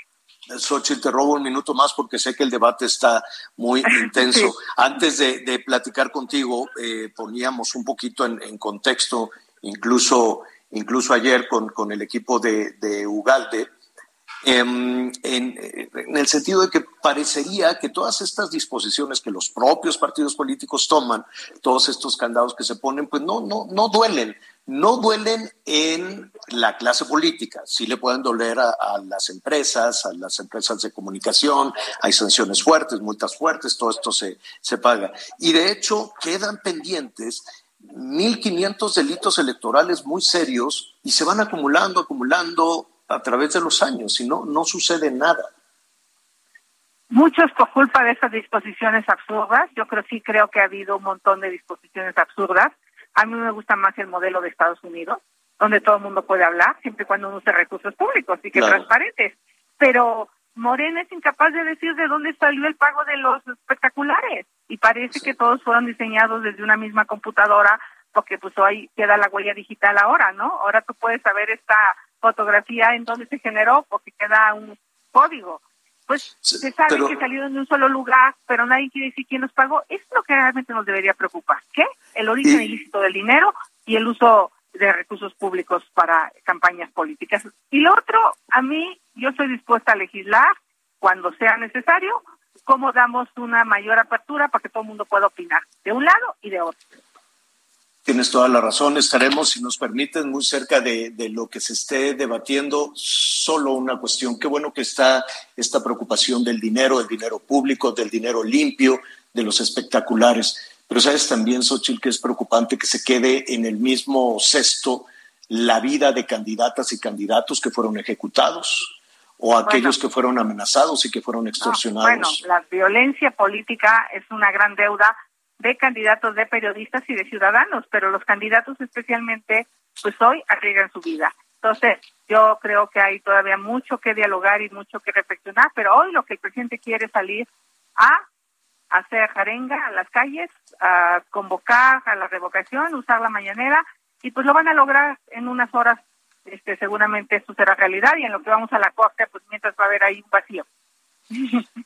Xochitl, te robo un minuto más porque sé que el debate está muy intenso. Antes de, platicar contigo, eh, poníamos un poquito en, contexto, incluso, incluso ayer con, con el equipo de, de Ugalde, en, en, el sentido de que parecería que todas estas disposiciones que los propios partidos políticos toman, todos estos candados que se ponen, pues no, no, no duelen. No duelen en la clase política, sí le pueden doler a, las empresas, a las empresas de comunicación, hay sanciones fuertes, multas fuertes, todo esto se, se paga. Y de hecho quedan pendientes 1.500 delitos electorales muy serios y se van acumulando, acumulando a través de los años y no, no sucede nada. Muchos por culpa de esas disposiciones absurdas, yo creo sí creo que ha habido un montón de disposiciones absurdas a mí me gusta más el modelo de Estados Unidos, donde todo el mundo puede hablar, siempre y cuando uno use recursos públicos y que transparentes. Pero Morena es incapaz de decir de dónde salió el pago de los espectaculares y parece que todos fueron diseñados desde una misma computadora porque pues hoy queda la huella digital ahora, ¿no? Ahora tú puedes saber esta fotografía en dónde se generó porque queda un código pues se sabe que salieron de un solo lugar, pero nadie quiere decir quién los pagó. Es lo que realmente nos debería preocupar. ¿Qué? El origen ilícito del dinero y el uso de recursos públicos para campañas políticas. Y lo otro, a mí, yo estoy dispuesta a legislar cuando sea necesario, cómo damos una mayor apertura para que todo el mundo pueda opinar, de un lado y de otro. Tienes toda la razón. Estaremos, si nos permiten, muy cerca de, lo que se esté debatiendo. Solo una cuestión. Qué bueno que está esta preocupación del dinero, del dinero público, del dinero limpio, de los espectaculares. Pero sabes también, Xochitl, que es preocupante que se quede en el mismo cesto la vida de candidatas y candidatos que fueron ejecutados o aquellos que fueron amenazados y que fueron extorsionados. bueno, la violencia política es una gran deuda de candidatos, de periodistas y de ciudadanos, pero los candidatos especialmente, pues hoy arriesgan su vida. Entonces, yo creo que hay todavía mucho que dialogar y mucho que reflexionar, pero hoy lo que el presidente quiere es salir a hacer jarenga a las calles, a convocar a la revocación, usar la mañanera, y pues lo van a lograr en unas horas, este, seguramente eso será realidad, y en lo que vamos a la corte, pues mientras va a haber ahí un vacío.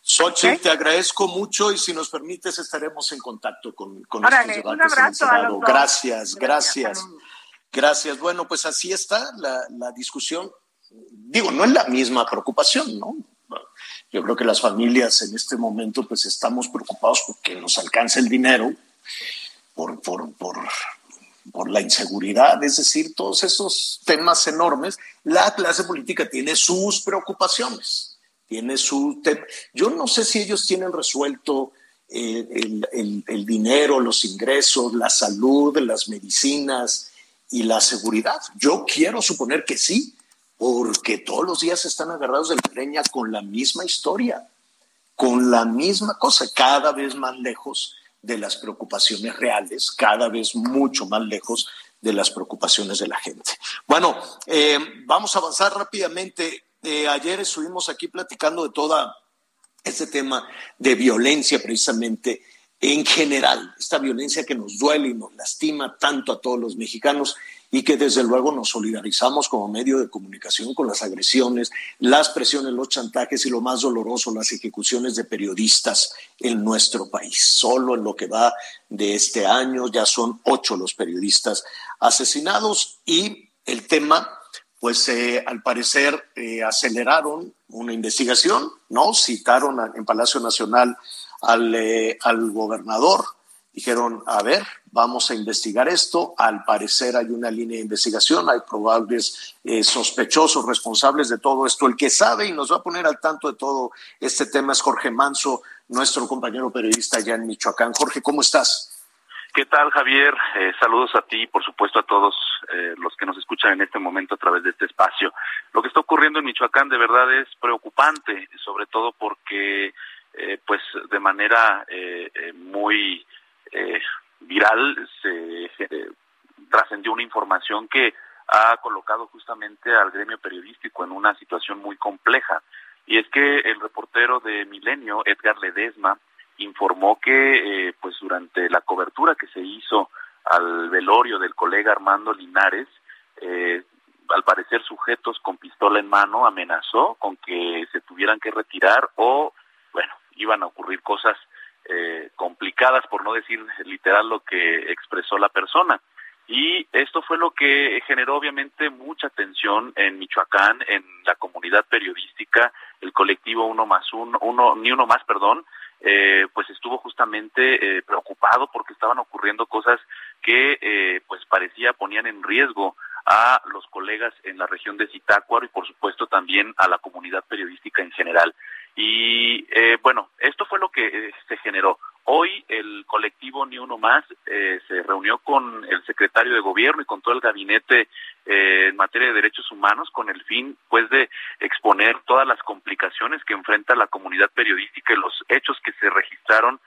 Xochitl, te agradezco mucho y si nos permites estaremos en contacto con, con estos debates Gracias, gracias, gracias. Bueno, pues así está la, discusión. Digo, no es la misma preocupación, ¿no? Yo creo que las familias en este momento pues estamos preocupados porque nos alcanza el dinero por, por, por, por la inseguridad, es decir, todos esos temas enormes. La clase política tiene sus preocupaciones tiene su... Yo no sé si ellos tienen resuelto eh, el, dinero, los ingresos, la salud, las medicinas y la seguridad. Yo quiero suponer que sí, porque todos los días están agarrados de la leña con la misma historia, con la misma cosa, cada vez más lejos de las preocupaciones reales, cada vez mucho más lejos de las preocupaciones de la gente. Bueno, eh, vamos a avanzar rápidamente. Eh, ayer estuvimos aquí platicando de todo este tema de violencia precisamente en general, esta violencia que nos duele y nos lastima tanto a todos los mexicanos y que desde luego nos solidarizamos como medio de comunicación con las agresiones, las presiones, los chantajes y lo más doloroso, las ejecuciones de periodistas en nuestro país. Solo en lo que va de este año ya son ocho los periodistas asesinados y el tema pues eh, al parecer eh, aceleraron una investigación, ¿no? Citaron en Palacio Nacional al, eh, al gobernador. Dijeron, a ver, vamos a investigar esto. Al parecer hay una línea de investigación, hay probables eh, sospechosos, responsables de todo esto. El que sabe y nos va a poner al tanto de todo este tema es Jorge Manso, nuestro compañero periodista allá en Michoacán. Jorge, ¿cómo estás? ¿Qué tal, Javier? Eh, saludos a ti y, por supuesto, a todos eh, los que nos escuchan en este momento a través de este espacio. Lo que está ocurriendo en Michoacán de verdad es preocupante, sobre todo porque, pues, de manera muy viral se eh, trascendió una información que ha colocado justamente al gremio periodístico en una situación muy compleja. Y es que el reportero de Milenio, Edgar Ledesma, informó que eh, pues durante la cobertura que se hizo al velorio del colega Armando Linares, eh, al parecer sujetos con pistola en mano amenazó con que se tuvieran que retirar o, bueno, iban a ocurrir cosas eh, complicadas, por no decir literal lo que expresó la persona. Y esto fue lo que generó obviamente mucha tensión en Michoacán, en la comunidad periodística, el colectivo Uno más Uno, uno ni uno más, perdón, eh, pues estuvo justamente eh, preocupado porque estaban ocurriendo cosas que eh, pues parecía ponían en riesgo a los colegas en la región de Zitácuaro y por supuesto también a la comunidad periodística en general. Y eh, bueno, esto fue lo que eh, se generó. Hoy el colectivo Ni Uno Más eh, se reunió con el secretario de gobierno y con todo el gabinete en materia de derechos humanos con el fin pues de exponer todas las complicaciones que enfrenta la comunidad periodística y los hechos que se registraron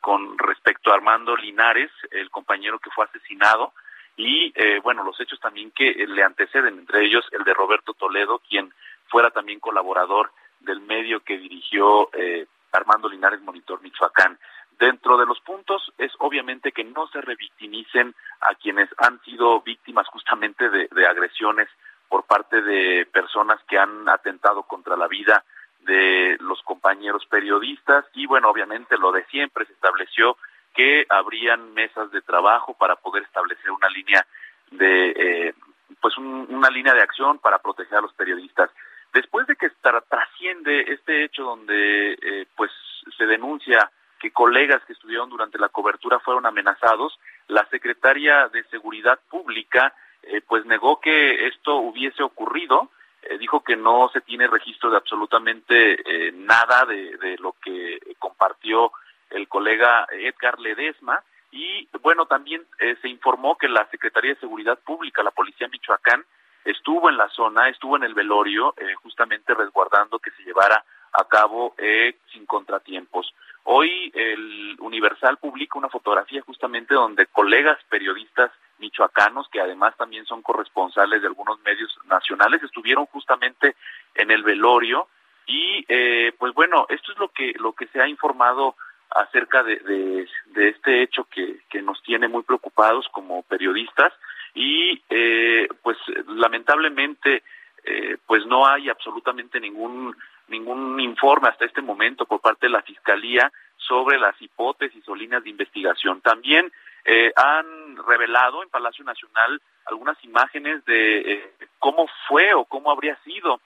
con respecto a Armando Linares, el compañero que fue asesinado, y bueno, los hechos también que le anteceden, entre ellos el de Roberto Toledo, quien fuera también colaborador del medio que dirigió eh, Armando Linares Monitor Michoacán. Dentro de los puntos es obviamente que no se revictimicen a quienes han sido víctimas justamente de, agresiones por parte de personas que han atentado contra la vida de los compañeros periodistas y bueno, obviamente lo de siempre se estableció que habrían mesas de trabajo para poder establecer una línea de eh, pues una línea de acción para proteger a los periodistas. Después de que trasciende este hecho donde eh, pues se denuncia que colegas que estuvieron durante la cobertura fueron amenazados, la secretaria de Seguridad Pública eh, pues negó que esto hubiese ocurrido, eh, dijo que no se tiene registro de absolutamente nada de, de, lo que compartió el colega Edgar Ledesma y bueno también se informó que la Secretaría de Seguridad Pública, la Policía Michoacán, estuvo en la zona, estuvo en el velorio, eh, justamente resguardando que se llevara a cabo eh, sin contratiempos. Hoy el Universal publica una fotografía justamente donde colegas periodistas michoacanos, que además también son corresponsales de algunos medios nacionales, estuvieron justamente en el velorio. Y eh, pues bueno, esto es lo que lo que se ha informado acerca de, de, este hecho que, que nos tiene muy preocupados como periodistas. Y eh, pues lamentablemente eh, pues no hay absolutamente ningún ningún informe hasta este momento por parte de la fiscalía sobre las hipótesis o líneas de investigación. También eh, han revelado en Palacio Nacional algunas imágenes de cómo fue o cómo habría sido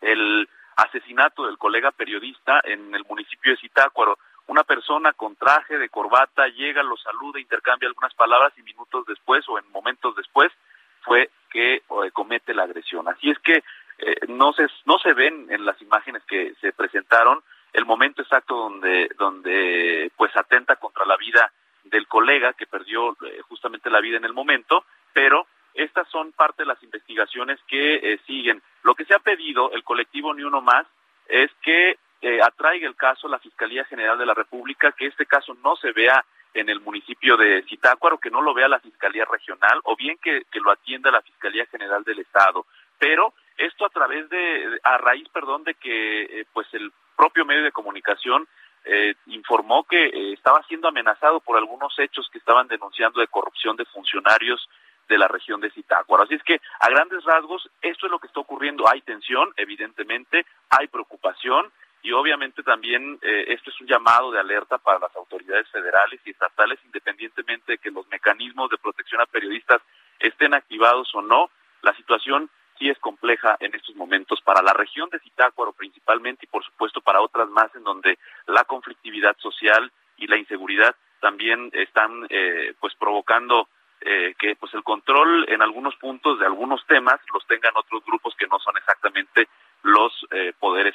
el asesinato del colega periodista en el municipio de Zitácuaro una persona con traje de corbata llega, lo saluda, intercambia algunas palabras y minutos después o en momentos después fue que eh, comete la agresión. Así es que eh, no se no se ven en las imágenes que se presentaron el momento exacto donde donde pues atenta contra la vida del colega que perdió eh, justamente la vida en el momento, pero estas son parte de las investigaciones que siguen. Lo que se ha pedido el colectivo Ni Uno Más es que eh, atraiga el caso la Fiscalía General de la República, que este caso no se vea en el municipio de Zitácuaro, que no lo vea la Fiscalía Regional, o bien que, lo atienda la Fiscalía General del Estado. Pero esto a través de, a raíz, perdón, de que eh, pues el propio medio de comunicación eh, informó que estaba siendo amenazado por algunos hechos que estaban denunciando de corrupción de funcionarios de la región de Zitácuaro. Así es que, a grandes rasgos, esto es lo que está ocurriendo. Hay tensión, evidentemente, hay preocupación, y obviamente también eh, esto es un llamado de alerta para las autoridades federales y estatales, independientemente de que los mecanismos de protección a periodistas estén activados o no. La situación es compleja en estos momentos para la región de Zitácuaro principalmente y por supuesto para otras más en donde la conflictividad social y la inseguridad también están eh, pues provocando eh, que pues el control en algunos puntos de algunos temas los tengan otros grupos que no son exactamente los eh, poderes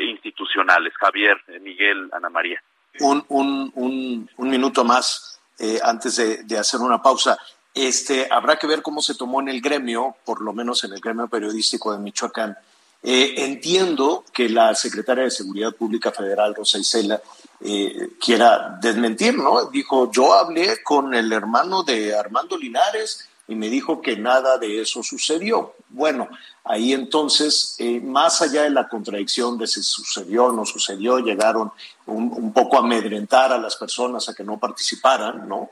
institucionales. Javier, Miguel, Ana María. Un, un, un, un minuto más antes de hacer una pausa. Este, habrá que ver cómo se tomó en el gremio, por lo menos en el gremio periodístico de Michoacán. Eh, entiendo que la secretaria de Seguridad Pública Federal, Rosa Isela, eh, quiera desmentir, ¿no? Dijo, yo hablé con el hermano de Armando Linares y me dijo que nada de eso sucedió. Bueno, ahí entonces, eh, más allá de la contradicción de si sucedió o no sucedió, llegaron un, un, poco a amedrentar a las personas a que no participaran, ¿no?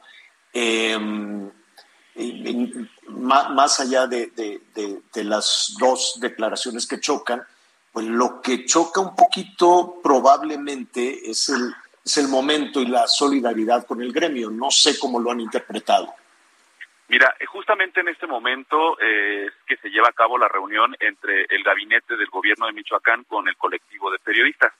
Más allá de, las dos declaraciones que chocan, pues lo que choca un poquito probablemente es el, es el momento y la solidaridad con el gremio. No sé cómo lo han interpretado. Mira, justamente en este momento eh, es que se lleva a cabo la reunión entre el gabinete del gobierno de Michoacán con el colectivo de periodistas.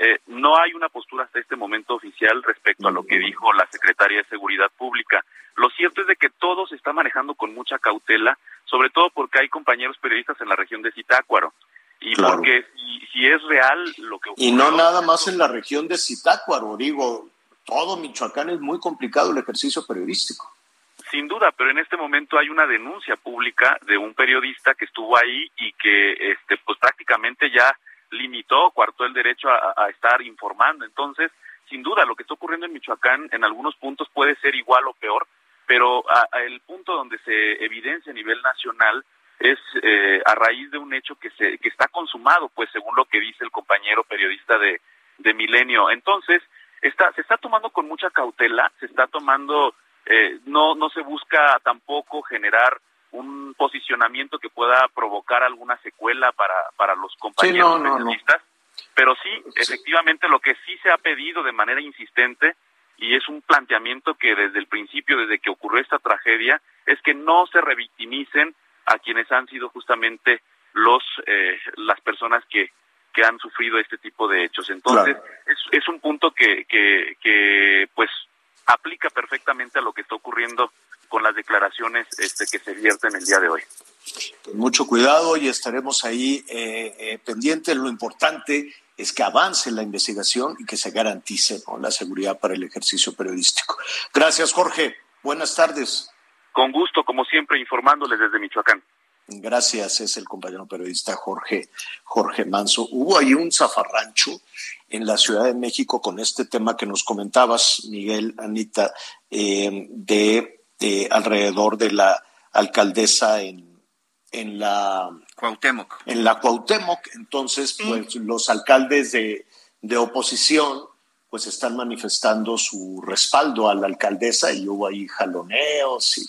Eh, no hay una postura hasta este momento oficial respecto a lo que dijo la secretaria de Seguridad Pública. Lo cierto es de que todo se está manejando con mucha cautela, sobre todo porque hay compañeros periodistas en la región de Zitácuaro. Y porque si, es real lo que Y no nada más en la región de Zitácuaro, digo, todo Michoacán es muy complicado el ejercicio periodístico. Sin duda, pero en este momento hay una denuncia pública de un periodista que estuvo ahí y que este pues prácticamente ya limitó, coartó el derecho a, estar informando. Entonces, sin duda, lo que está ocurriendo en Michoacán en algunos puntos puede ser igual o peor, pero el punto donde se evidencia a nivel nacional es eh, a raíz de un hecho que se que está consumado, pues según lo que dice el compañero periodista de, de Milenio. Entonces, está, se está tomando con mucha cautela, se está tomando, eh, no, no se busca tampoco generar un posicionamiento que pueda provocar alguna secuela para, para los compañeros periodistas. Pero sí, efectivamente, lo que sí se ha pedido de manera insistente, y es un planteamiento que desde el principio, desde que ocurrió esta tragedia, es que no se revictimicen a quienes han sido justamente los eh, las personas que, que han sufrido este tipo de hechos. Entonces, es, es un punto que, que, que pues aplica perfectamente a lo que está ocurriendo con las declaraciones este, que se vierten el día de hoy. mucho cuidado y estaremos ahí eh, eh, pendientes. Lo importante es que avance la investigación y que se garantice la seguridad para el ejercicio periodístico. Gracias, Jorge. Buenas tardes. Con gusto, como siempre, informándoles desde Michoacán. Gracias, es el compañero periodista Jorge, Jorge Manso. Hubo ahí un zafarrancho en la Ciudad de México con este tema que nos comentabas, Miguel, Anita, eh, de de alrededor de la alcaldesa en, en la Cuauhtémoc. En la Cuauhtémoc, entonces pues los alcaldes de, de oposición pues están manifestando su respaldo a la alcaldesa y hubo ahí jaloneos y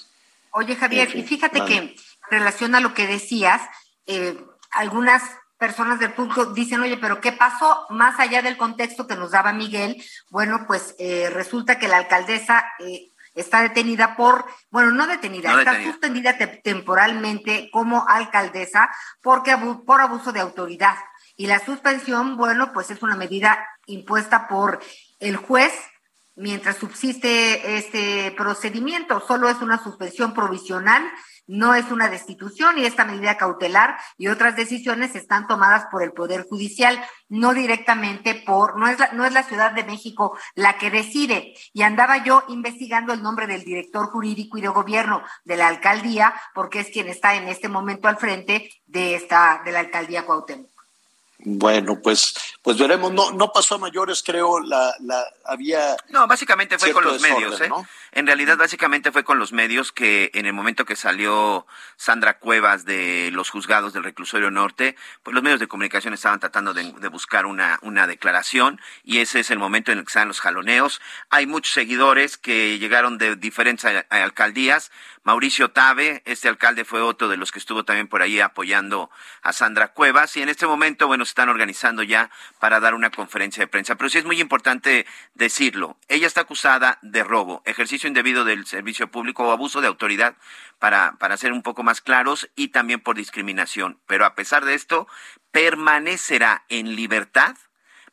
Oye Javier, y fíjate que en relación a lo que decías, eh, algunas personas del público dicen, oye, pero ¿qué pasó? Más allá del contexto que nos daba Miguel, bueno, pues eh, resulta que la alcaldesa eh, está detenida por, bueno, no detenida, está suspendida temporalmente como alcaldesa porque por abuso de autoridad. Y la suspensión, bueno, pues es una medida impuesta por el juez mientras subsiste este procedimiento. Solo es una suspensión provisional no es una destitución y esta medida cautelar y otras decisiones están tomadas por el Poder Judicial, no directamente por, no es la, no es la Ciudad de México la que decide. Y andaba yo investigando el nombre del director jurídico y de gobierno de la alcaldía, porque es quien está en este momento al frente de esta, de la alcaldía Cuauhtémoc. Bueno, pues, pues veremos. No, no pasó a mayores, creo. La, la había. No, básicamente fue con los medios. ¿eh? En realidad, básicamente fue con los medios que en el momento que salió Sandra Cuevas de los juzgados del reclusorio norte, pues los medios de comunicación estaban tratando de, buscar una, una declaración y ese es el momento en el que están los jaloneos. Hay muchos seguidores que llegaron de diferentes alcaldías Mauricio Tabe, este alcalde fue otro de los que estuvo también por ahí apoyando a Sandra Cuevas y en este momento, bueno, se están organizando ya para dar una conferencia de prensa. Pero sí es muy importante decirlo, ella está acusada de robo, ejercicio indebido del servicio público o abuso de autoridad para, para ser un poco más claros y también por discriminación. Pero a pesar de esto, permanecerá en libertad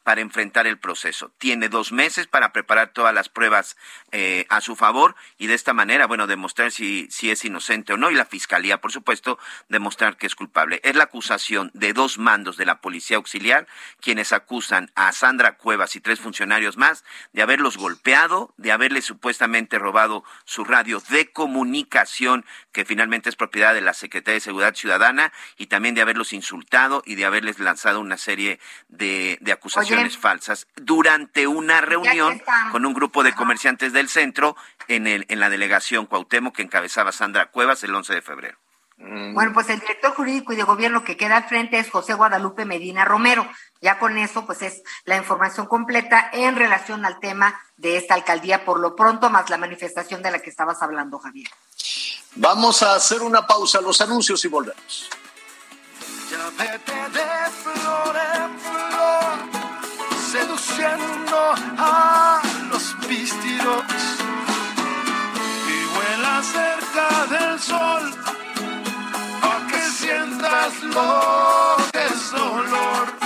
para enfrentar el proceso. Tiene dos meses para preparar todas las pruebas eh, a su favor y de esta manera, bueno, demostrar si, si es inocente o no y la fiscalía, por supuesto, demostrar que es culpable. Es la acusación de dos mandos de la policía auxiliar quienes acusan a Sandra Cuevas y tres funcionarios más de haberlos golpeado, de haberle supuestamente robado su radio de comunicación que finalmente es propiedad de la Secretaría de Seguridad Ciudadana y también de haberlos insultado y de haberles lanzado una serie de, acusaciones falsas durante una reunión con un grupo de comerciantes del centro en, el, en la delegación Cuauhtémoc que encabezaba Sandra Cuevas el 11 de febrero. Mm. Bueno, pues el director jurídico y de gobierno que queda al frente es José Guadalupe Medina Romero. Ya con eso, pues es la información completa en relación al tema de esta alcaldía por lo pronto, más la manifestación de la que estabas hablando, Javier. Vamos a hacer una pausa, los anuncios y volvemos. Seduciendo a los pistiros y vuela cerca del sol para que sientas lo que es dolor.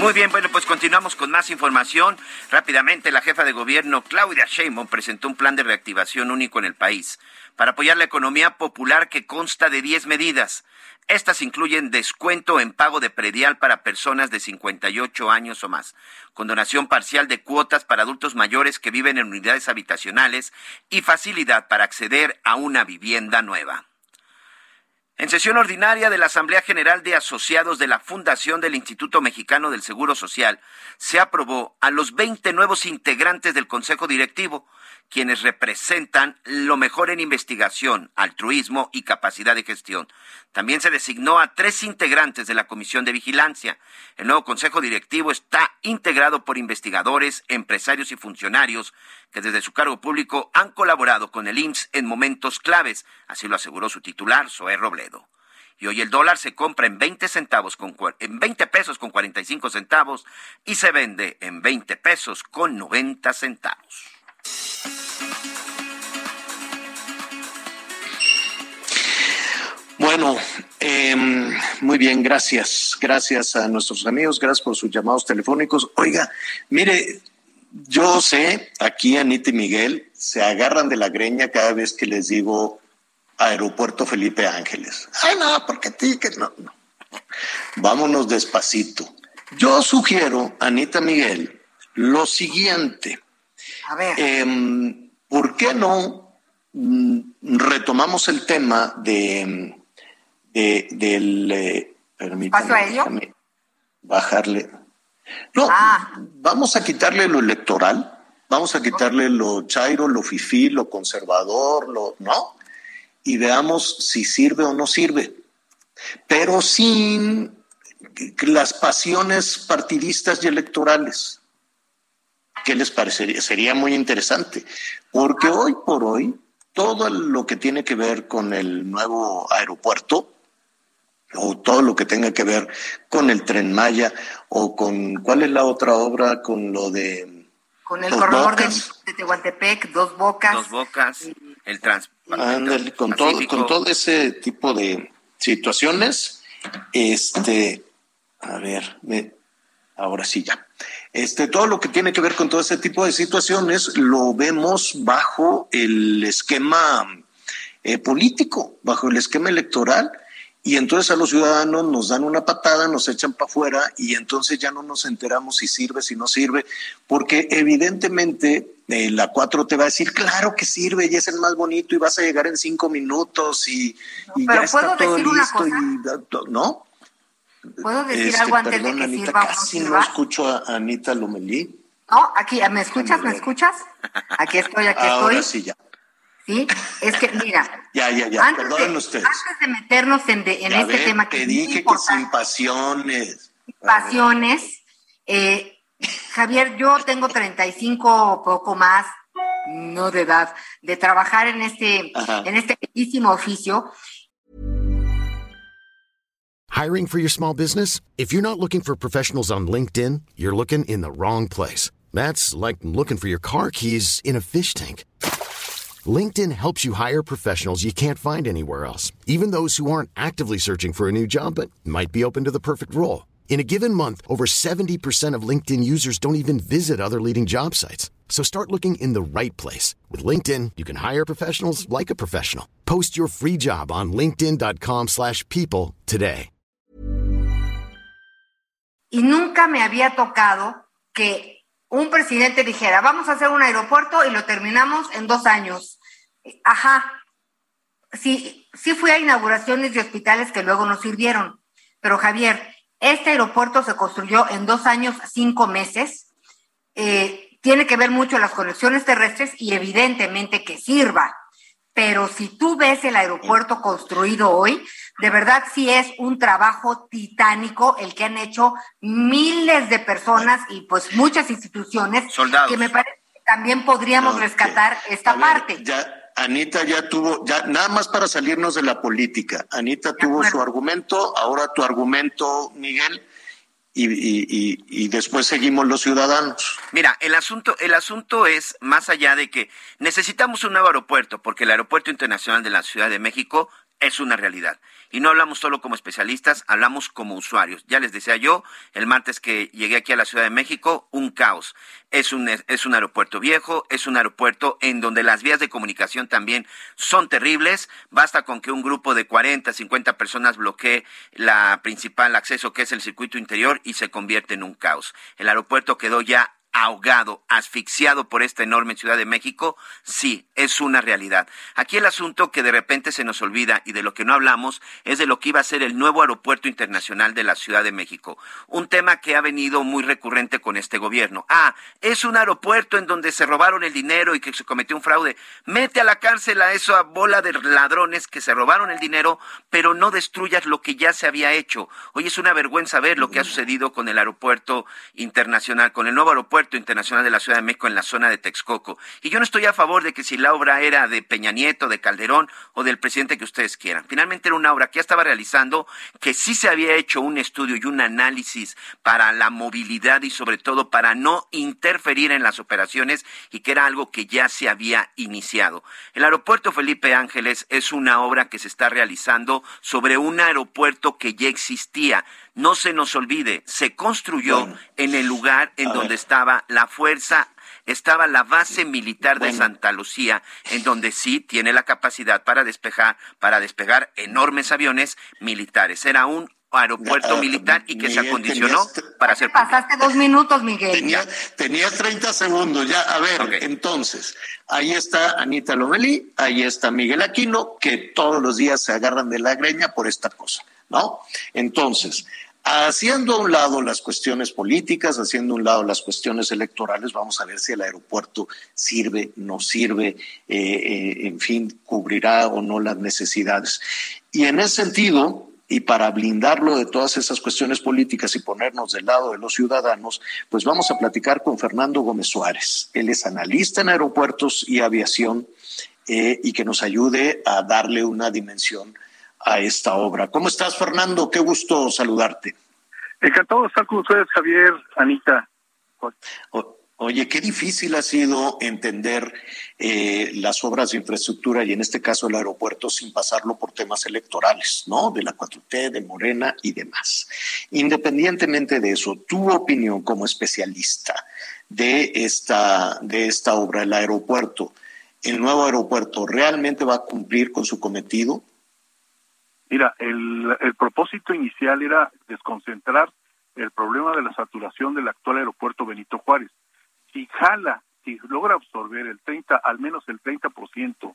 Muy bien, bueno, pues continuamos con más información. Rápidamente, la jefa de gobierno, Claudia Sheinbaum, presentó un plan de reactivación único en el país para apoyar la economía popular que consta de 10 medidas. Estas incluyen descuento en pago de predial para personas de 58 años o más, condonación parcial de cuotas para adultos mayores que viven en unidades habitacionales y facilidad para acceder a una vivienda nueva. En sesión ordinaria de la Asamblea General de Asociados de la Fundación del Instituto Mexicano del Seguro Social, se aprobó a los 20 nuevos integrantes del Consejo Directivo, quienes representan lo mejor en investigación, altruismo y capacidad de gestión. También se designó a tres integrantes de la Comisión de Vigilancia. El nuevo Consejo Directivo está integrado por investigadores, empresarios y funcionarios que desde su cargo público han colaborado con el IMSS en momentos claves, así lo aseguró su titular, Zoé Robledo. Y hoy el dólar se compra en 20 centavos con, en 20 pesos con 45 centavos y se vende en 20 pesos con 90 centavos. Bueno, em, muy bien, gracias. Gracias a nuestros amigos, gracias por sus llamados telefónicos. Oiga, mire, yo sé, aquí Anita y Miguel se agarran de la greña cada vez que les digo Aeropuerto Felipe Ángeles. Ay, no, porque ti que no, no. Vámonos despacito. Yo sugiero, Anita Miguel, lo siguiente. A ver. Em, ¿Por qué no mm, retomamos el tema de de, del... Eh, ¿Paso a ello? Bajarle. No, ah. vamos a quitarle lo electoral, vamos a quitarle lo chairo, lo fifí, lo conservador, lo, ¿no? Y veamos si sirve o no sirve. Pero sin las pasiones partidistas y electorales. ¿Qué les parecería? Sería muy interesante, porque hoy por hoy todo lo que tiene que ver con el nuevo aeropuerto o todo lo que tenga que ver con el tren Maya o con cuál es la otra obra con lo de con el corredor de, Tehuantepec, dos bocas, dos bocas, el transporte con todo con todo ese tipo de situaciones, este, a ver, ahora sí ya. Este, todo lo que tiene que ver con todo ese tipo de situaciones lo vemos bajo el esquema eh, político, bajo el esquema electoral y entonces a los ciudadanos nos dan una patada, nos echan para afuera y entonces ya no nos enteramos si sirve, si no sirve, porque evidentemente eh, la 4 te va a decir, claro que sirve y es el más bonito y vas a llegar en cinco minutos y, ya está todo listo. Y, ¿No? ¿Puedo decir este, algo antes de que Anita, sirva casi no, escucho a Anita Lomelí. No, aquí, ¿me escuchas? ¿Me escuchas? Aquí estoy, aquí estoy. Ahora sí, ya. Sí, es que mira. ya, ya, ya, antes de, ustedes. Antes de meternos en, en este tema que te dije que sin pasiones. Pasiones. Eh, Javier, yo tengo 35 o poco más, no de edad, de trabajar en este, en este bellísimo oficio. Hiring for your small business? If you're not looking for professionals on LinkedIn, you're looking in the wrong place. That's like looking for your car keys in a fish tank. LinkedIn helps you hire professionals you can't find anywhere else, even those who aren't actively searching for a new job but might be open to the perfect role. In a given month, over 70% of LinkedIn users don't even visit other leading job sites. So start looking in the right place. With LinkedIn, you can hire professionals like a professional. Post your free job on linkedin.com slash people today. Y nunca me había tocado que un presidente dijera, vamos a hacer un aeropuerto y lo terminamos en dos años. Ajá. Sí, sí fui a inauguraciones de hospitales que luego nos sirvieron. Pero Javier, este aeropuerto se construyó en dos años, cinco meses. Eh, tiene que ver mucho las conexiones terrestres y evidentemente que sirva. Pero si tú ves el aeropuerto construido hoy, de verdad sí es un trabajo titánico el que han hecho miles de personas y pues muchas instituciones Soldados. que me parece que también podríamos No, rescatar esta ver, parte. Ya, Anita ya tuvo, ya nada más para salirnos de la política. Anita tuvo su argumento, ahora tu argumento, Miguel, y, y, y, y después seguimos los ciudadanos. Mira, el asunto, el asunto es más allá de que necesitamos un nuevo aeropuerto, porque el aeropuerto internacional de la Ciudad de México es una realidad. Y no hablamos solo como especialistas, hablamos como usuarios. Ya les decía yo, el martes que llegué aquí a la Ciudad de México, un caos. Es un, es un aeropuerto viejo, es un aeropuerto en donde las vías de comunicación también son terribles. Basta con que un grupo de 40, 50 personas bloquee la principal acceso que es el circuito interior y se convierte en un caos. El aeropuerto quedó ya ahogado, asfixiado por esta enorme Ciudad de México, sí, es una realidad. Aquí el asunto que de repente se nos olvida y de lo que no hablamos es de lo que iba a ser el nuevo aeropuerto internacional de la Ciudad de México. Un tema que ha venido muy recurrente con este gobierno. Ah, es un aeropuerto en donde se robaron el dinero y que se cometió un fraude. Mete a la cárcel a esa bola de ladrones que se robaron el dinero, pero no destruyas lo que ya se había hecho. Hoy es una vergüenza ver lo que ha sucedido con el aeropuerto internacional, con el nuevo aeropuerto internacional de la Ciudad de México en la zona de Texcoco. Y yo no estoy a favor de que si la obra era de Peña Nieto, de Calderón o del presidente que ustedes quieran. Finalmente era una obra que ya estaba realizando, que sí se había hecho un estudio y un análisis para la movilidad y sobre todo para no interferir en las operaciones y que era algo que ya se había iniciado. El aeropuerto Felipe Ángeles es una obra que se está realizando sobre un aeropuerto que ya existía. No se nos olvide, se construyó Bueno, en el lugar en donde ver. estaba la fuerza, estaba la base militar de. Santa Lucía, en donde sí tiene la capacidad para despejar, para despegar enormes aviones militares. Era un aeropuerto militar y que se acondicionó tenías- para ser Pasaste dos minutos, Miguel. Tenía, tenía 30 segundos ya. A ver, entonces, ahí está Anita Lomelí, ahí está Miguel Aquino, que todos los días se agarran de la greña por esta cosa, ¿no? Entonces, haciendo a un lado las cuestiones políticas, haciendo a un lado las cuestiones electorales, vamos a ver si el aeropuerto sirve, no sirve, eh, eh, en fin, cubrirá o no las necesidades. Y en ese sentido, y para blindarlo de todas esas cuestiones políticas y ponernos del lado de los ciudadanos, pues vamos a platicar con Fernando Gómez Suárez. Él es analista en aeropuertos y aviación eh, y que nos ayude a darle una dimensión a esta obra. ¿Cómo estás, Fernando? Qué gusto saludarte. Encantado de estar con ustedes, Javier, Anita. Oye, qué difícil ha sido entender eh, las obras de infraestructura y en este caso el aeropuerto sin pasarlo por temas electorales, ¿no? De la 4T, de Morena y demás. Independientemente de eso, tu opinión como especialista de esta, de esta obra, el aeropuerto, el nuevo aeropuerto, ¿realmente va a cumplir con su cometido? Mira, el, el propósito inicial era desconcentrar el problema de la saturación del actual aeropuerto Benito Juárez. Si jala, si logra absorber el 30, al menos el 30%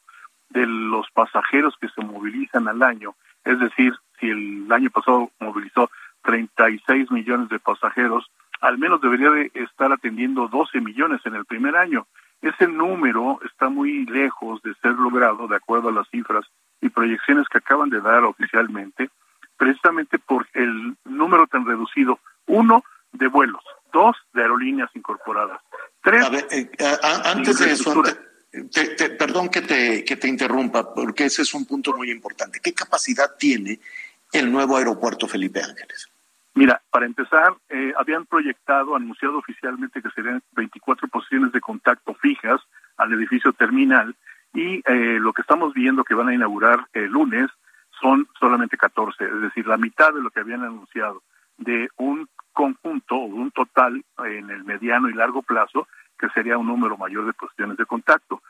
de los pasajeros que se movilizan al año, es decir, si el año pasado movilizó 36 millones de pasajeros, al menos debería de estar atendiendo 12 millones en el primer año. Ese número está muy lejos de ser logrado de acuerdo a las cifras y proyecciones que acaban de dar oficialmente, precisamente por el número tan reducido, uno, de vuelos, dos, de aerolíneas incorporadas, tres... Eh, antes de eso, perdón que te, que te interrumpa, porque ese es un punto muy importante. ¿Qué capacidad tiene el nuevo aeropuerto Felipe Ángeles? Mira, para empezar, eh, habían proyectado, anunciado oficialmente que serían 24 posiciones de contacto fijas al edificio terminal y eh, lo que estamos viendo que van a inaugurar el lunes son solamente 14, es decir, la mitad de lo que habían anunciado de un conjunto o un total en el mediano y largo plazo que sería un número mayor de posiciones de contacto.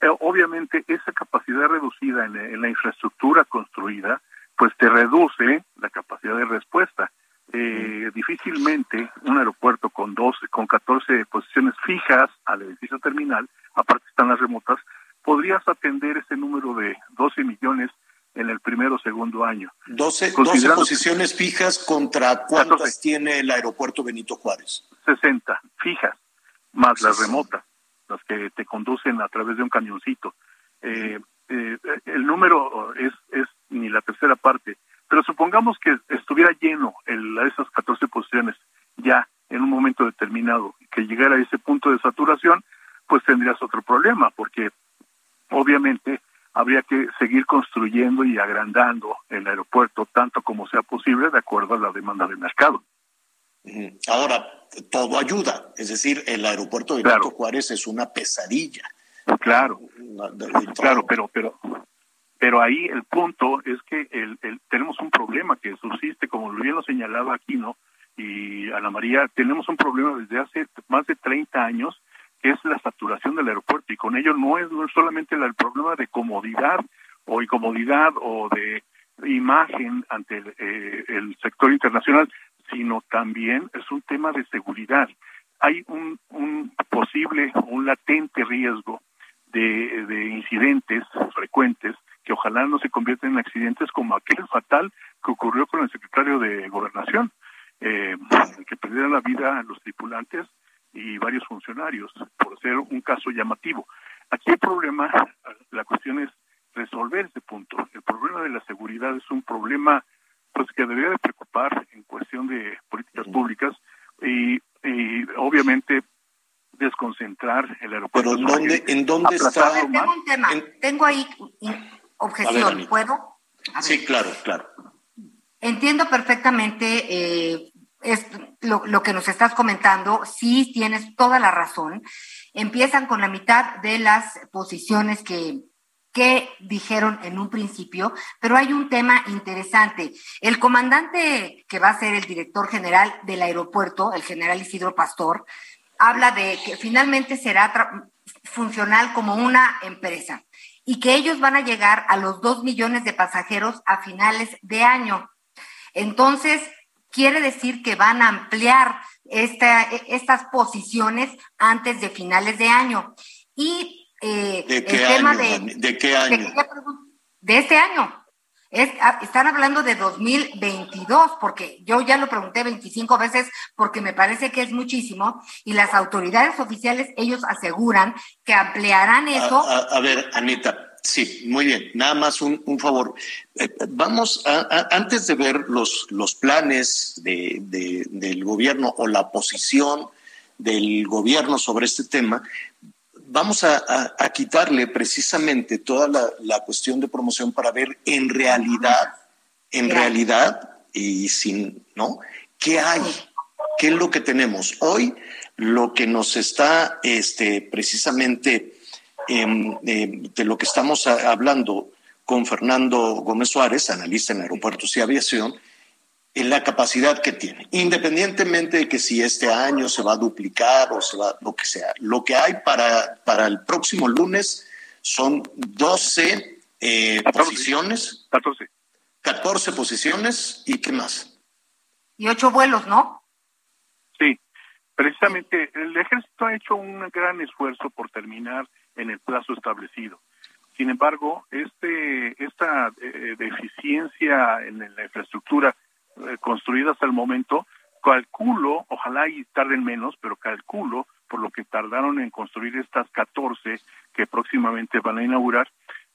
Eh, obviamente, esa capacidad reducida en, la infraestructura construida, pues te reduce la capacidad de respuesta. Eh, difícilmente un aeropuerto con 12, con 14 posiciones fijas al edificio terminal, aparte están las remotas, podrías atender ese número de 12 millones en el primero o segundo año. 12, 12 posiciones fijas contra cuántas tiene el aeropuerto Benito Juárez. 60 fijas más las remotas, las que te conducen a través de un camioncito. Eh, eh, el número es, es ni la tercera parte, pero supongamos que estuviera lleno el, esas 14 posiciones ya en un momento determinado, que llegara a ese punto de saturación, pues tendrías otro problema, porque obviamente habría que seguir construyendo y agrandando el aeropuerto tanto como sea posible de acuerdo a la demanda del mercado. Ahora, todo ayuda, es decir, el aeropuerto de claro. Juárez es una pesadilla. Claro, claro, pero, pero, pero ahí el punto es que el, tenemos un problema que subsiste, como bien lo señalaba Aquino y Ana María, tenemos un problema desde hace más de 30 años, es la saturación del aeropuerto, y con ello no es, solamente el problema de comodidad o incomodidad o de imagen ante el, eh, el sector internacional, sino también es un tema de seguridad. Hay un, un posible, un latente riesgo de, de incidentes frecuentes que ojalá no se conviertan en accidentes como aquel fatal que ocurrió con el secretario de Gobernación, eh, que perdieron la vida los tripulantes y varios funcionarios, por ser un caso llamativo. Aquí el problema, la cuestión es resolver ese punto. El problema de la seguridad es un problema pues que debería de preocupar en cuestión de políticas públicas y, obviamente desconcentrar el aeropuerto. Pero ¿dónde, ¿en dónde está? tengo un tema, tengo ahí objeción, ¿puedo? Sí, claro, claro. Entiendo perfectamente eh, es lo, lo, que nos estás comentando, sí tienes toda la razón. Empiezan con la mitad de las posiciones que, que dijeron en un principio, pero hay un tema interesante. El comandante que va a ser el director general del aeropuerto, el general Isidro Pastor, habla de que finalmente será funcional como una empresa y que ellos van a llegar a los dos millones de pasajeros a finales de año. Entonces, quiere decir que van a ampliar esta, estas posiciones antes de finales de año. Y eh, ¿De, qué año, de, qué año? De, este año. Es, ah, están hablando de 2022, porque yo ya lo pregunté 25 veces porque me parece que es muchísimo y las autoridades oficiales, ellos aseguran que ampliarán eso. A, ver, Anita, sí, muy bien. Nada más un, un favor. Eh, vamos, a, antes de ver los, los planes de, del gobierno o la posición del gobierno sobre este tema, vamos a, quitarle precisamente toda la, cuestión de promoción para ver en realidad, en realidad, y sin, ¿no? ¿Qué hay? ¿Qué es lo que tenemos? Hoy lo que nos está este, precisamente de lo que estamos hablando con Fernando Gómez Suárez, analista en aeropuertos y aviación, en la capacidad que tiene, independientemente de que si este año se va a duplicar o se va lo que sea. Lo que hay para, para el próximo lunes son 12 eh, posiciones. 14. 14 posiciones y qué más. Y ocho vuelos, ¿no? Sí, precisamente el ejército ha hecho un gran esfuerzo por terminar en el plazo establecido. Sin embargo, este esta eh, deficiencia en la infraestructura eh, construida hasta el momento, calculo, ojalá y tarden menos, pero calculo por lo que tardaron en construir estas 14 que próximamente van a inaugurar,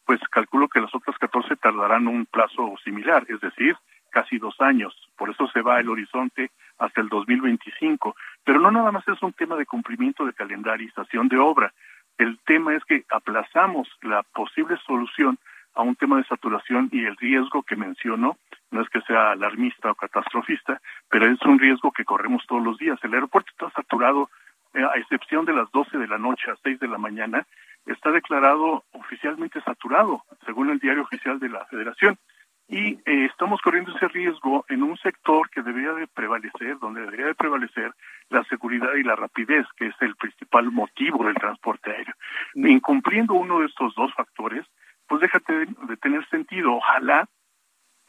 pues calculo que las otras 14 tardarán un plazo similar, es decir, casi dos años. Por eso se va el horizonte hasta el 2025. Pero no nada más es un tema de cumplimiento de calendarización de obra. El tema es que aplazamos la posible solución a un tema de saturación y el riesgo que menciono, no es que sea alarmista o catastrofista, pero es un riesgo que corremos todos los días. El aeropuerto está saturado, eh, a excepción de las 12 de la noche a 6 de la mañana, está declarado oficialmente saturado, según el diario oficial de la Federación. Y eh, estamos corriendo ese riesgo en un sector que debería de prevalecer, donde debería de prevalecer la seguridad y la rapidez, que es el principal motivo del transporte aéreo. Incumpliendo uno de estos dos factores, pues déjate de tener sentido. Ojalá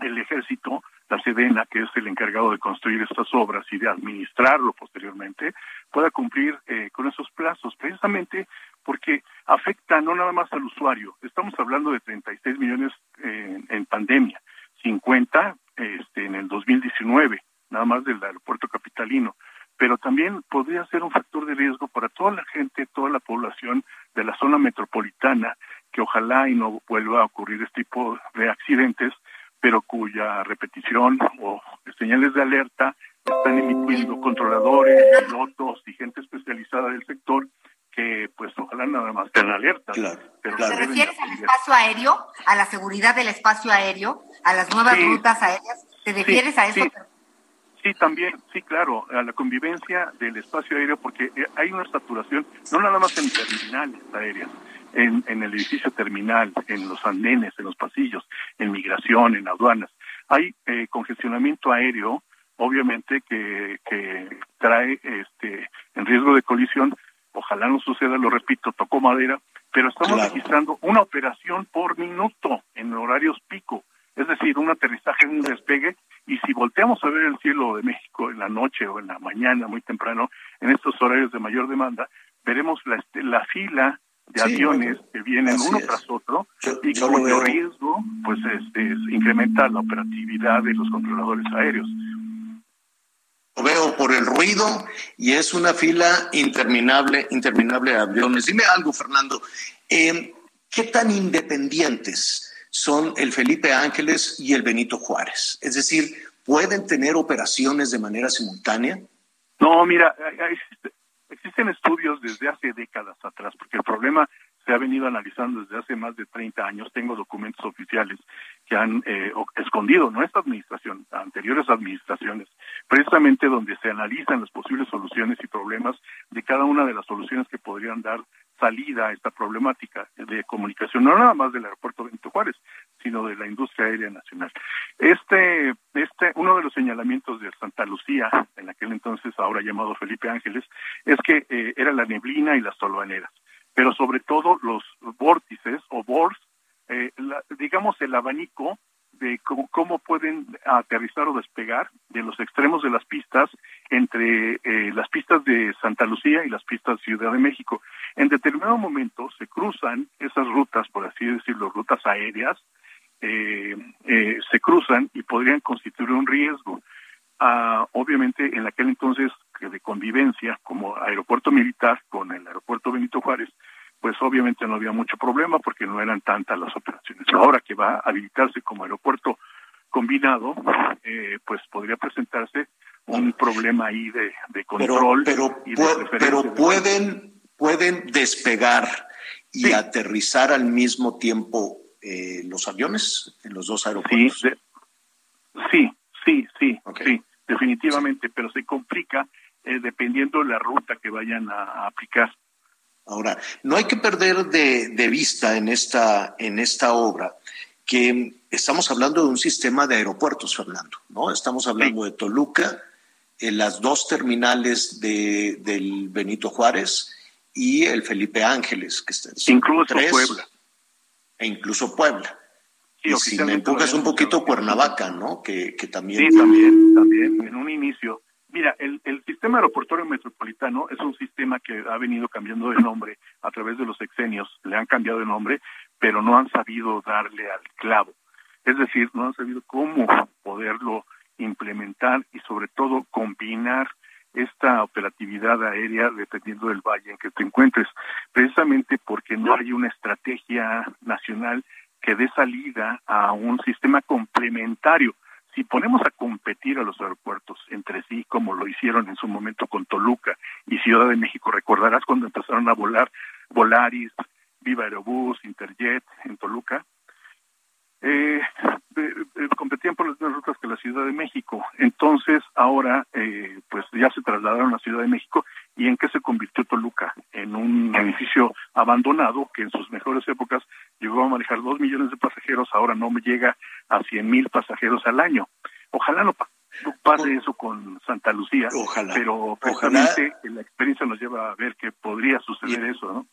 el ejército, la Sedena, que es el encargado de construir estas obras y de administrarlo posteriormente, pueda cumplir eh, con esos plazos, precisamente porque afecta no nada más al usuario. Estamos hablando de 36 millones en pandemia, 50 este, en el 2019, nada más del aeropuerto capitalino. Pero también podría ser un factor de riesgo para toda la gente, toda la población de la zona metropolitana, que ojalá y no vuelva a ocurrir este tipo de accidentes, pero cuya repetición o señales de alerta están emitiendo controladores, pilotos y gente especializada del sector que pues ojalá nada más estén alerta. ¿Te refieres al espacio aéreo, a la seguridad del espacio aéreo, a las nuevas rutas aéreas? ¿Te refieres a eso? Sí. también, sí, claro, a la convivencia del espacio aéreo, porque eh, hay una saturación, no nada más en terminales aéreas, en, en el edificio terminal, en los andenes, en los pasillos, en migración, en aduanas. Hay eh, congestionamiento aéreo, obviamente, que, que trae este, en riesgo de colisión ojalá no suceda, lo repito, tocó madera, pero estamos registrando una operación por minuto en horarios pico, es decir, un aterrizaje, un despegue, y si volteamos a ver el cielo de México en la noche o en la mañana, muy temprano, en estos horarios de mayor demanda, veremos la, este, la fila de aviones que vienen uno tras otro y cuyo riesgo pues este, incrementa la operatividad de los controladores aéreos veo por el ruido y es una fila interminable, interminable de aviones. Dime algo, Fernando. Eh, ¿Qué tan independientes son el Felipe Ángeles y el Benito Juárez? Es decir, ¿pueden tener operaciones de manera simultánea? No, mira, existen estudios desde hace décadas atrás, porque el problema se ha venido analizando desde hace más de 30 años. Tengo documentos oficiales que han eh, escondido nuestra administración, anteriores administraciones, precisamente donde se analizan las posibles soluciones y problemas de cada una de las soluciones que podrían dar salida a esta problemática de comunicación, no nada más del aeropuerto Benito Juárez, sino de la industria aérea nacional. Este, este, uno de los señalamientos de Santa Lucía, en aquel entonces ahora llamado Felipe Ángeles, es que eh, era la neblina y las tolvaneras, pero sobre todo los vórtices o bors eh, digamos, el abanico de cómo, pueden aterrizar o despegar de los extremos de las pistas entre eh, las pistas de Santa Lucía y las pistas de Ciudad de México. En determinado momento se cruzan esas rutas, por así decirlo, rutas aéreas, eh, se cruzan y podrían constituir un riesgo. Ah, obviamente, en aquel entonces de convivencia como aeropuerto militar con el aeropuerto Benito Juárez, pues obviamente no había mucho problema porque no eran tantas las operaciones. Ahora que va a habilitarse como aeropuerto combinado, eh, pues podría presentarse un problema ahí de, control. Pero, pero, pueden, pueden despegar y aterrizar al mismo tiempo eh, los aviones en los dos aeropuertos. Sí, sí, sí, sí, definitivamente, pero se complica eh, dependiendo de la ruta que vayan a aplicar. Ahora, no hay que perder de, vista en esta, en esta obra que estamos hablando de un sistema de aeropuertos, Fernando, ¿no? Estamos hablando de Toluca, en las dos terminales de, del Benito Juárez y el Felipe Ángeles, que está Incluso Puebla. E incluso Puebla. y si me empujas un poquito Cuernavaca, ¿no? Que, que también... Sí, también, también, en un inicio. Mira, el, el sistema aeroportuario metropolitano es un sistema que ha venido cambiando de nombre a través de los sexenios, le han cambiado de nombre, pero no han sabido darle al clavo. Es decir, no han sabido cómo poderlo implementar y sobre todo combinar esta operatividad aérea dependiendo del valle en que te encuentres, precisamente porque no hay una estrategia nacional que dé salida a un sistema complementario. Si ponemos a competir a los aeropuertos entre sí, como lo hicieron en su momento con Toluca y Ciudad de México, recordarás cuando empezaron a volar Volaris, Viva Aerobús, Interjet en Toluca, eh, competían por las mismas rutas que la Ciudad de México. Entonces, ahora, eh, pues ya se trasladaron a la Ciudad de México. ¿Y en qué se convirtió Toluca? En un edificio abandonado que en sus mejores épocas llegó a manejar dos millones de pasajeros, ahora no llega a cien mil pasajeros al año. Ojalá no, pase eso con Santa Lucía, Ojalá. pero precisamente la experiencia nos lleva a ver que podría suceder eso, ¿no?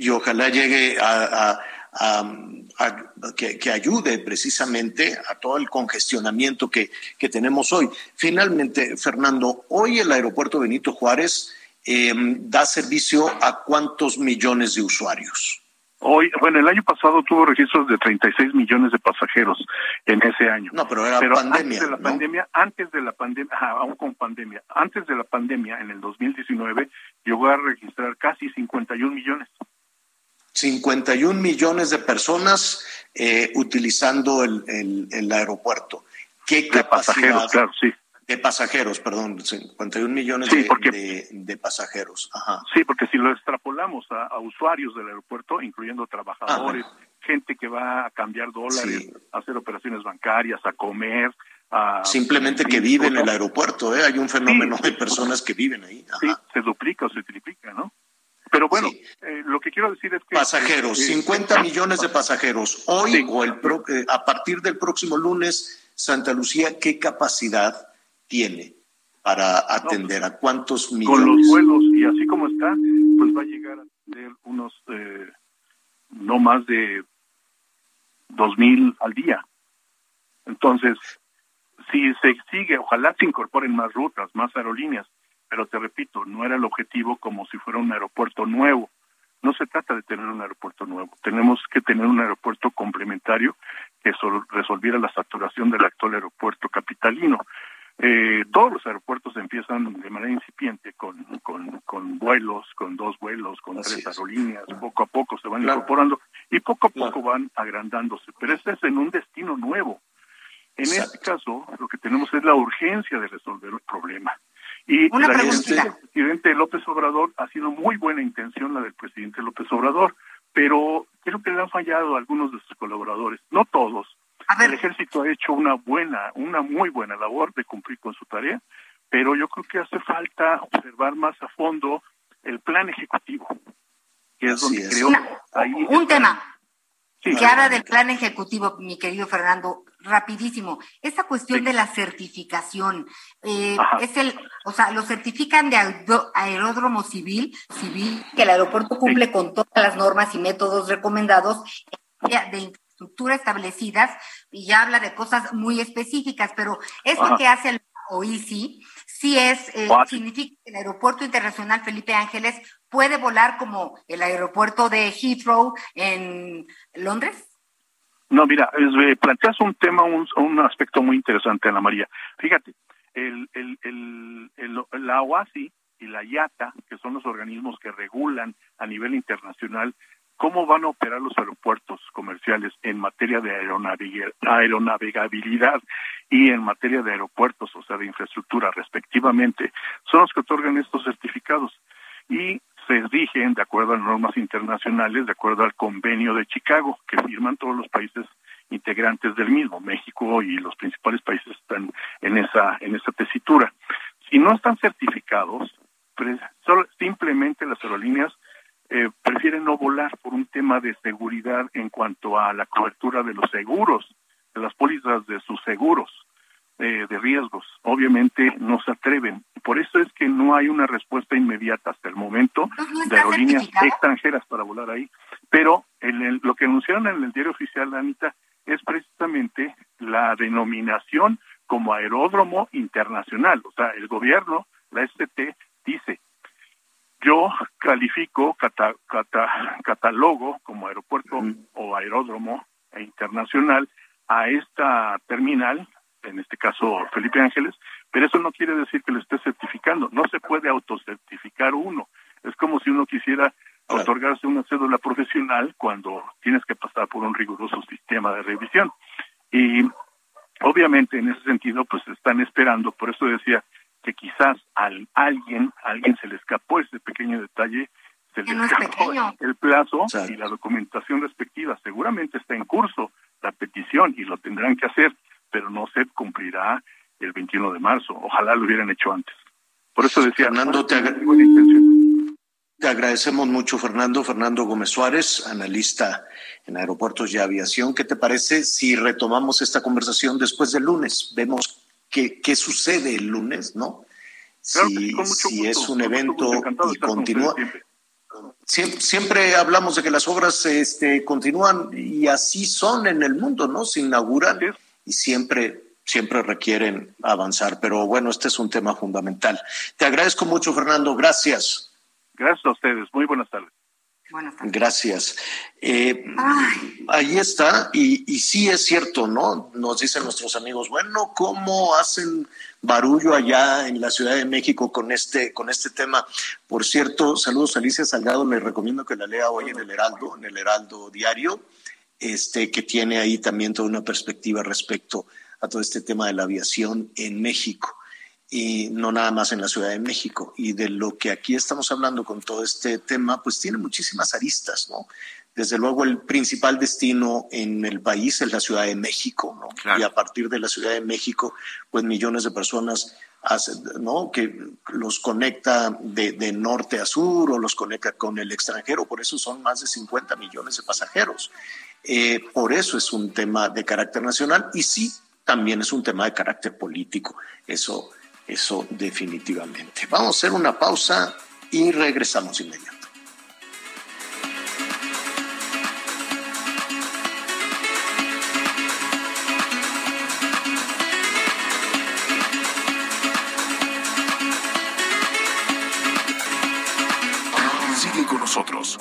Y ojalá llegue a, que, ayude precisamente a todo el congestionamiento que, tenemos hoy. Finalmente, Fernando, hoy el aeropuerto Benito Juárez em, da servicio a cuántos millones de usuarios. Hoy, bueno, el año pasado tuvo registros de 36 millones de pasajeros en ese año. No, pero era pandemia. Antes de la pandemia, antes de la pandemia, aún con pandemia, antes de la pandemia, en el 2019, llegó a registrar casi 51 millones. 51 millones de personas eh, utilizando el, el, aeropuerto. ¿Qué de pasajeros, claro, sí. De pasajeros, perdón, 51 millones de, de, pasajeros. Ajá. Sí, porque si lo extrapolamos a, usuarios del aeropuerto, incluyendo trabajadores, gente que va a cambiar dólares, a hacer operaciones bancarias, a comer, a... Simplemente que viven en el aeropuerto, ¿eh? Hay un fenómeno de personas que viven ahí. Sí, se duplica o se triplica, ¿no? Pero bueno, eh, lo que quiero decir es que... Pasajeros, 50 eh, millones de pasajeros. Hoy o el eh, a partir del próximo lunes, Santa Lucía, ¿qué capacidad tiene para atender? ¿A cuántos millones? Con los vuelos y así como está, pues va a llegar a tener unos no más de dos mil al día. Entonces, si se sigue, ojalá se incorporen más rutas, más aerolíneas, pero te repito, no era el objetivo como si fuera un aeropuerto nuevo. No se trata de tener un aeropuerto nuevo, tenemos que tener un aeropuerto complementario que resolviera la saturación del actual aeropuerto capitalino. Eh, todos los aeropuertos empiezan de manera incipiente con, con, vuelos, con dos vuelos, con tres aerolíneas, poco a poco se van incorporando y poco a poco van agrandándose, pero este es en un destino nuevo. En este caso, lo que tenemos es la urgencia de resolver el problema. Y la intención del presidente López Obrador ha sido muy buena intención la del presidente López Obrador, pero creo que le han fallado algunos de sus colaboradores, no todos. El ejército ha hecho una buena, una muy buena labor de cumplir con su tarea, pero yo creo que hace falta observar más a fondo el plan ejecutivo, que es donde creo ahí un tema que habla del plan ejecutivo, mi querido Fernando, rapidísimo. Esa cuestión de la certificación, eh, es el, o sea, lo certifican de aeródromo civil, civil, que el aeropuerto cumple con todas las normas y métodos recomendados de infraestructura establecidas y ya habla de cosas muy específicas, pero eso que hace el OICI sí es, eh, significa que el Aeropuerto Internacional Felipe Ángeles puede volar como el aeropuerto de Heathrow en Londres? No, mira, eh, planteas un tema, un, aspecto muy interesante, Ana María. Fíjate, el, el, el, la OASI y la IATA, que son los organismos que regulan a nivel internacional cómo van a operar los aeropuertos comerciales en materia de aeronavegabilidad y en materia de aeropuertos, o sea, de infraestructura respectivamente, son los que otorgan estos certificados. Y se rigen de acuerdo a normas internacionales, de acuerdo al convenio de Chicago, que firman todos los países integrantes del mismo. México y los principales países están en esa, en esa tesitura. Si no están certificados, simplemente las aerolíneas eh, prefieren no volar por un tema de seguridad en cuanto a la cobertura de los seguros, de las pólizas de sus seguros de riesgos. Obviamente no se atreven. Por eso es que no hay una respuesta inmediata hasta el momento de aerolíneas extranjeras para volar ahí. Pero en lo que anunciaron en el diario oficial, Anita, es simplemente la denominación como aeródromo internacional. O sea, el gobierno, la ST, dice, yo califico, catalogo como aeropuerto o aeródromo internacional a esta terminal, en este caso Felipe Ángeles, pero eso no quiere decir que lo esté certificando. No se puede autocertificar uno. Es como si uno quisiera otorgarse una cédula profesional cuando tienes que pasar por un riguroso sistema de revisión. Y obviamente en ese sentido pues están esperando, por eso decía que quizás a alguien, a alguien se le escapó ese pequeño detalle, se le escapó el plazo y la documentación respectiva. Seguramente está en curso la petición y lo tendrán que hacer, pero no se cumplirá el 21 de marzo. Ojalá lo hubieran hecho antes. Por eso decía, Fernando, te, te agradecemos mucho, Fernando. Fernando Gómez Suárez, analista en aeropuertos y aviación. ¿Qué te parece si retomamos esta conversación después del lunes? Vemos qué, qué sucede el lunes, ¿no? si, si es un evento y continúa. Siempre. siempre. hablamos de que las obras este, continúan y así son en el mundo, ¿no? Se inauguran y siempre siempre requieren avanzar. Pero bueno, este es un tema fundamental. Te agradezco mucho, Fernando. Gracias. Gracias a ustedes. Muy buenas tardes. Buenas tardes. Gracias. Eh, ahí está, y, y, sí es cierto, ¿no? Nos dicen nuestros amigos, bueno, ¿cómo hacen barullo allá en la Ciudad de México con este, con este tema? Por cierto, saludos a Alicia Salgado, le recomiendo que la lea hoy en el Heraldo, en el Heraldo Diario, este, que tiene ahí también toda una perspectiva respecto a todo este tema de la aviación en México y no nada más en la Ciudad de México. Y de lo que aquí estamos hablando con todo este tema, pues tiene muchísimas aristas, ¿no? Desde luego el principal destino en el país es la Ciudad de México, ¿no? Y a partir de la Ciudad de México, pues millones de personas ¿no? que los conecta de, de, norte a sur o los conecta con el extranjero, por eso son más de 50 millones de pasajeros. Eh, por eso es un tema de carácter nacional y sí, también es un tema de carácter político. Eso eso definitivamente. Vamos a hacer una pausa y regresamos inmediato. Sigue con nosotros.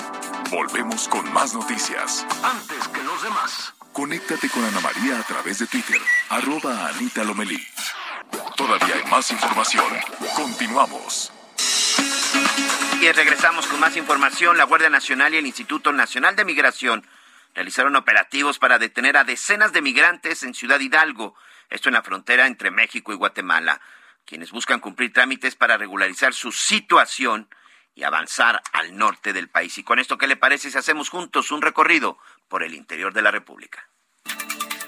Volvemos con más noticias. Antes que los demás. Conéctate con Ana María a través de Twitter, arroba Anita Lomelí. Todavía hay más información. Continuamos. Y regresamos con más información. La Guardia Nacional y el Instituto Nacional de Migración realizaron operativos para detener a decenas de migrantes en Ciudad Hidalgo, esto en la frontera entre México y Guatemala, quienes buscan cumplir trámites para regularizar su situación y avanzar al norte del país. Y con esto, ¿qué le parece si hacemos juntos un recorrido por el interior de la República?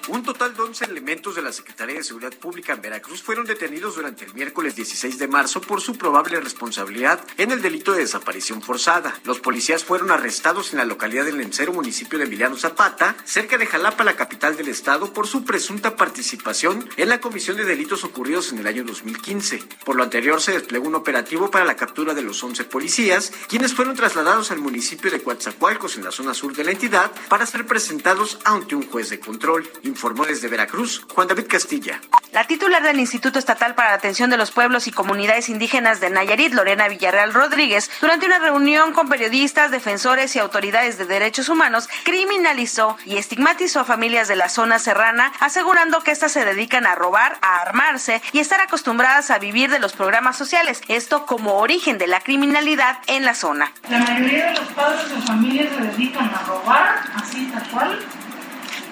Un total de 11 elementos de la Secretaría de Seguridad Pública en Veracruz fueron detenidos durante el miércoles 16 de marzo por su probable responsabilidad en el delito de desaparición forzada. Los policías fueron arrestados en la localidad del Lencero, municipio de Emiliano Zapata, cerca de Jalapa, la capital del estado, por su presunta participación en la comisión de delitos ocurridos en el año 2015. Por lo anterior, se desplegó un operativo para la captura de los 11 policías, quienes fueron trasladados al municipio de Coatzacoalcos, en la zona sur de la entidad, para ser presentados ante un juez de control informó desde Veracruz Juan David Castilla. La titular del Instituto Estatal para la Atención de los Pueblos y Comunidades Indígenas de Nayarit, Lorena Villarreal Rodríguez, durante una reunión con periodistas, defensores y autoridades de derechos humanos, criminalizó y estigmatizó a familias de la zona serrana, asegurando que éstas se dedican a robar, a armarse y estar acostumbradas a vivir de los programas sociales, esto como origen de la criminalidad en la zona. La mayoría de los padres de familias se dedican a robar, así tal cual,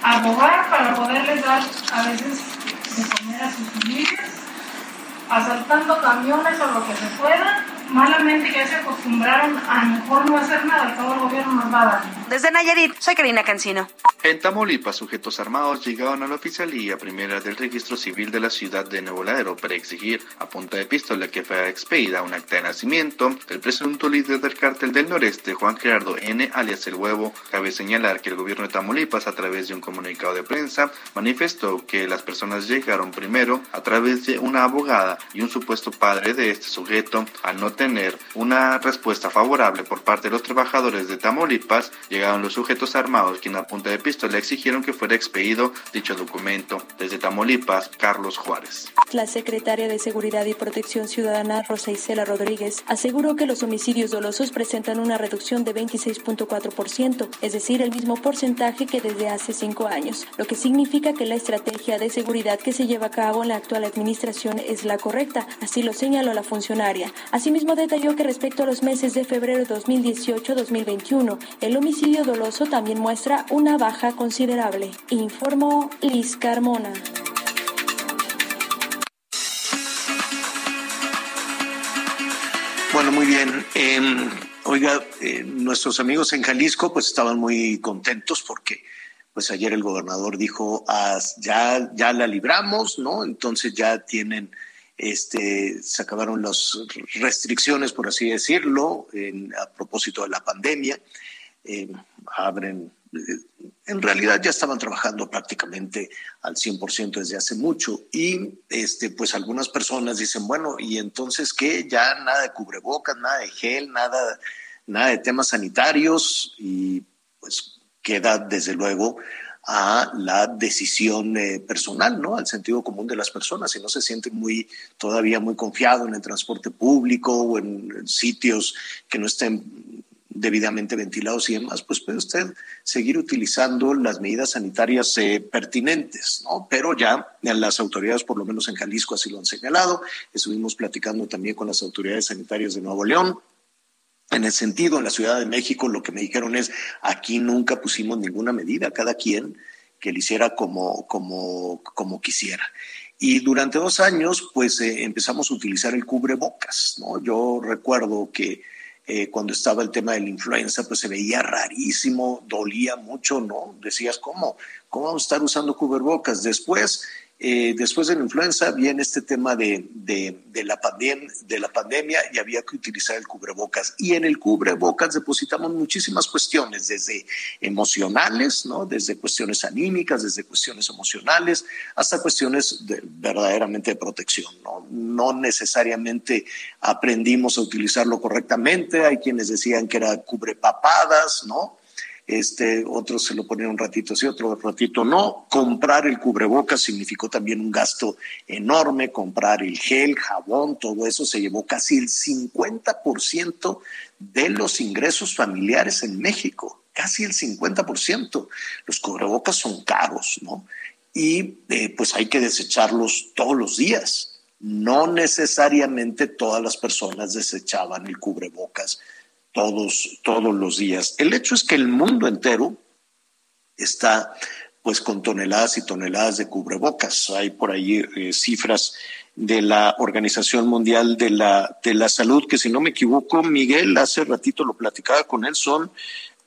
abogar para poderles dar a veces de comer a sus familias, asaltando camiones o lo que se pueda, malamente que se acostumbraron a mejor no hacer nada, todo el gobierno nos va a dar. Desde Nayarit, soy Karina Cancino. En Tamaulipas, sujetos armados llegaron a la oficialía primera del registro civil de la ciudad de Nuevo Laredo para exigir, a punta de pistola, que fuera expedida un acta de nacimiento del presunto líder del cártel del noreste, Juan Gerardo N., alias El Huevo. Cabe señalar que el gobierno de Tamaulipas, a través de un comunicado de prensa, manifestó que las personas llegaron primero a través de una abogada y un supuesto padre de este sujeto, al no tener una respuesta favorable por parte de los trabajadores de Tamaulipas, llegaron los sujetos armados quienes a punta de pistola exigieron que fuera expedido dicho documento. Desde Tamaulipas, Carlos Juárez. La secretaria de Seguridad y Protección Ciudadana, Rosa Isela Rodríguez, aseguró que los homicidios dolosos presentan una reducción de 26.4%, es decir, el mismo porcentaje que desde hace cinco años, lo que significa que la estrategia de seguridad que se lleva a cabo en la actual administración es la correcta, así lo señaló la funcionaria. Asimismo, detalló que respecto a los meses de febrero de 2018-2021, el homicidio doloso también muestra una baja considerable, informó Liz Carmona. Bueno, muy bien. Em, oiga, eh, nuestros amigos en Jalisco pues estaban muy contentos porque pues ayer el gobernador dijo, ah, ya, ya la libramos, ¿no? Entonces ya tienen, este, se acabaron las restricciones, por así decirlo, a propósito de la pandemia. Em, abren en realidad ya estaban trabajando prácticamente al 100% desde hace mucho y este pues algunas personas dicen, bueno, ¿y entonces qué? Ya nada de cubrebocas, nada de gel, nada nada de temas sanitarios y pues queda desde luego a la decisión eh, personal, ¿no? Al sentido común de las personas. Si no se siente muy, todavía muy confiado en el transporte público o en sitios que no estén debidamente ventilados y demás, pues puede usted seguir utilizando las medidas sanitarias eh, pertinentes, ¿no? Pero ya las autoridades, por lo menos en Jalisco, así lo han señalado. Estuvimos platicando también con las autoridades sanitarias de Nuevo León. En el sentido, en la Ciudad de México, lo que me dijeron es, aquí nunca pusimos ninguna medida, cada quien que lo hiciera como, como, como quisiera. Y durante dos años, pues eh, empezamos a utilizar el cubrebocas, ¿no? Yo recuerdo que eh, cuando estaba el tema de la influenza, pues se veía rarísimo, dolía mucho, ¿no? Decías, ¿cómo? ¿Cómo vamos a estar usando cubrebocas? Después eh, después de la influenza viene este tema de, la de la pandemia y había que utilizar el cubrebocas. Y en el cubrebocas depositamos muchísimas cuestiones, desde emocionales, ¿no? desde cuestiones anímicas, desde cuestiones emocionales, hasta cuestiones de, verdaderamente de protección. ¿no? no necesariamente aprendimos a utilizarlo correctamente. Hay quienes decían que era cubrepapadas, ¿no? Este, otros se lo ponían un ratito sí, otro ratito no. Comprar el cubrebocas significó también un gasto enorme, comprar el gel, jabón, todo eso se llevó casi el 50% de los ingresos familiares en México, casi el 50%. Los cubrebocas son caros, ¿no? Y eh, pues hay que desecharlos todos los días. No necesariamente todas las personas desechaban el cubrebocas todos, todos los días. El hecho es que el mundo entero está pues con toneladas y toneladas de cubrebocas. Hay por ahí eh, cifras de la Organización Mundial de la, de la Salud, que si no me equivoco, Miguel, hace ratito lo platicaba con él, son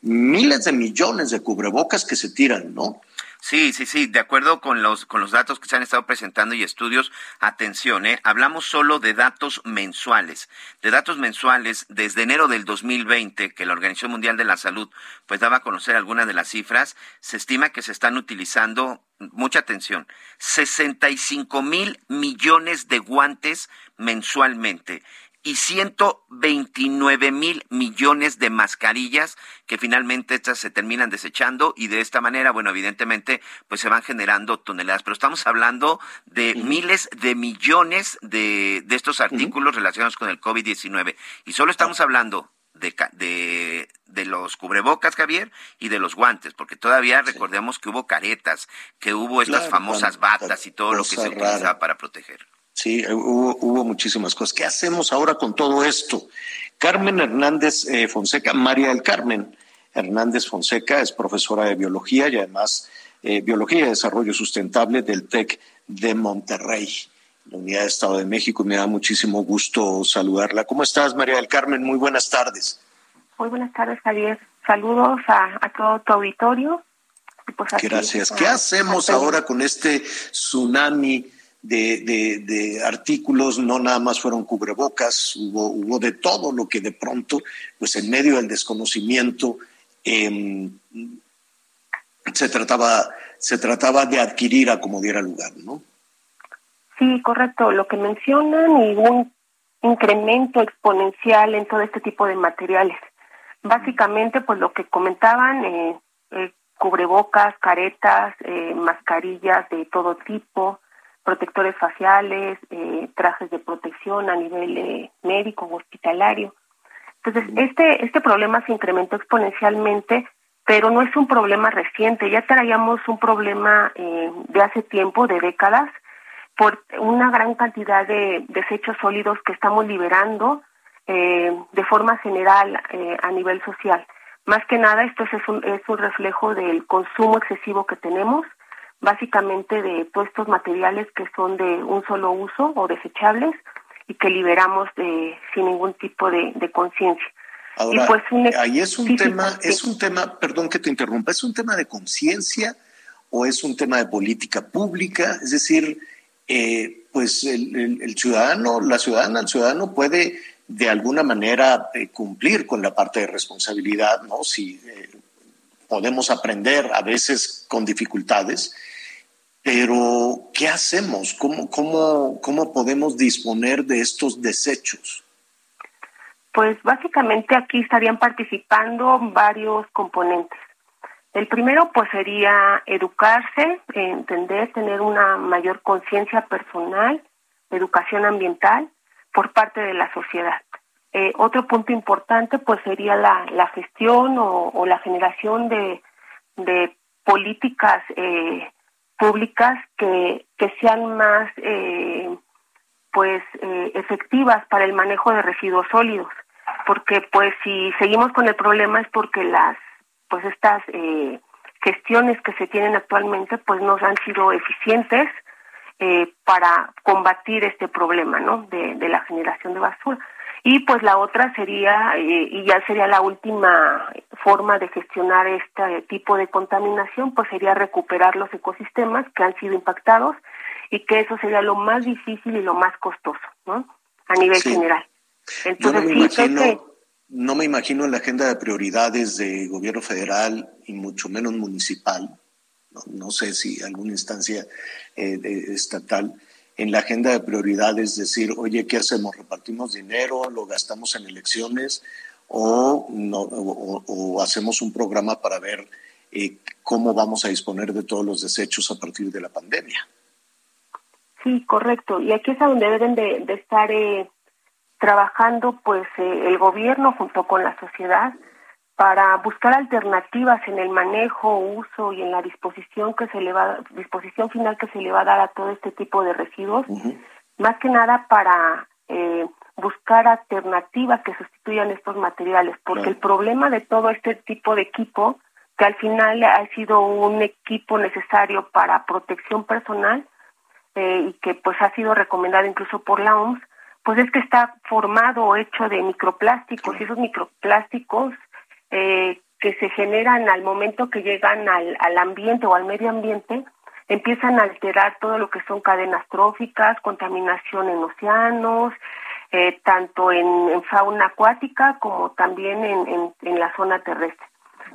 miles de millones de cubrebocas que se tiran, ¿no? Sí, sí, sí, de acuerdo con los, con los datos que se han estado presentando y estudios, atención, ¿eh? hablamos solo de datos mensuales, de datos mensuales desde enero del 2020, que la Organización Mundial de la Salud pues daba a conocer algunas de las cifras, se estima que se están utilizando, mucha atención, 65 mil millones de guantes mensualmente y 129 mil millones de mascarillas que finalmente estas se terminan desechando y de esta manera, bueno, evidentemente, pues se van generando toneladas. Pero estamos hablando de miles de millones de, de estos artículos relacionados con el COVID-19 y solo estamos hablando de, de, de, los cubrebocas, Javier, y de los guantes, porque todavía recordemos que hubo caretas, que hubo estas famosas batas y todo lo que se utilizaba para proteger. Sí, hubo, hubo muchísimas cosas. ¿Qué hacemos ahora con todo esto? Carmen Hernández eh, Fonseca, María del Carmen Hernández Fonseca es profesora de biología y además eh, biología y desarrollo sustentable del TEC de Monterrey, la Unidad de Estado de México. Me da muchísimo gusto saludarla. ¿Cómo estás, María del Carmen? Muy buenas tardes. Muy buenas tardes, Javier. Saludos a, todo tu auditorio. Pues Gracias. ¿Qué hacemos ahora con este tsunami? De, de, artículos, no nada más fueron cubrebocas, hubo, hubo de todo lo que de pronto, pues en medio del desconocimiento, em, se, trataba, se trataba de adquirir a como diera lugar, ¿no? Sí, correcto. Lo que mencionan y un incremento exponencial en todo este tipo de materiales. Básicamente, pues lo que comentaban, eh, eh, cubrebocas, caretas, eh, mascarillas de todo tipo, protectores faciales, eh, trajes de protección a nivel eh, médico o hospitalario. Entonces, este, este problema se incrementó exponencialmente, pero no es un problema reciente, ya traíamos un problema eh, de hace tiempo, de décadas, por una gran cantidad de desechos sólidos que estamos liberando eh, de forma general eh, a nivel social. Más que nada, esto es un, es un reflejo del consumo excesivo que tenemos, básicamente de todos estos materiales que son de un solo uso o desechables y que liberamos de, sin ningún tipo de, conciencia. Ahora, pues ahí es un tema, es un tema, perdón que te interrumpa, es un tema de conciencia o es un tema de política pública, es decir, eh, pues el, ciudadano, la ciudadana, el ciudadano puede de alguna manera eh, cumplir con la parte de responsabilidad, ¿no? Si eh, podemos aprender a veces con dificultades, pero, ¿qué hacemos? ¿Cómo, cómo, cómo podemos disponer de estos desechos? Pues básicamente aquí estarían participando varios componentes. El primero pues sería educarse, entender, tener una mayor conciencia personal, educación ambiental por parte de la sociedad. Eh, otro punto importante pues sería la, la gestión o, la generación de, de políticas eh, públicas que, que sean más eh, pues eh, efectivas para el manejo de residuos sólidos. Porque pues si seguimos con el problema es porque las pues estas eh, gestiones que se tienen actualmente pues no han sido eficientes para combatir este problema no de, de la generación de basura y pues la otra sería, eh, y ya sería la última forma de gestionar este tipo de contaminación, pues sería recuperar los ecosistemas que han sido impactados y que eso sería lo más difícil y lo más costoso, ¿no? A nivel general. Entonces, no me imagino, no me imagino en la agenda de prioridades de gobierno federal y mucho menos municipal, no, sé si alguna instancia eh, estatal, en la agenda de prioridades decir, oye, ¿qué hacemos? ¿Repartimos dinero? ¿Lo gastamos en elecciones? ¿O, no, o, hacemos un programa para ver eh, cómo vamos a disponer de todos los desechos a partir de la pandemia? Sí, correcto. Y aquí es a donde deben de, estar eh, trabajando pues eh, el gobierno junto con la sociedad para buscar alternativas en el manejo, uso y en la disposición que se le va disposición final que se le va a dar a todo este tipo de residuos, más que nada para eh, buscar alternativas que sustituyan estos materiales, porque el problema de todo este tipo de equipo, que al final ha sido un equipo necesario para protección personal eh, y que pues ha sido recomendado incluso por la OMS, pues es que está formado o hecho de microplásticos y esos microplásticos eh, que se generan al momento que llegan al, al ambiente o al medio ambiente, empiezan a alterar todo lo que son cadenas tróficas, contaminación en océanos, eh, tanto en, fauna acuática como también en, en, la zona terrestre.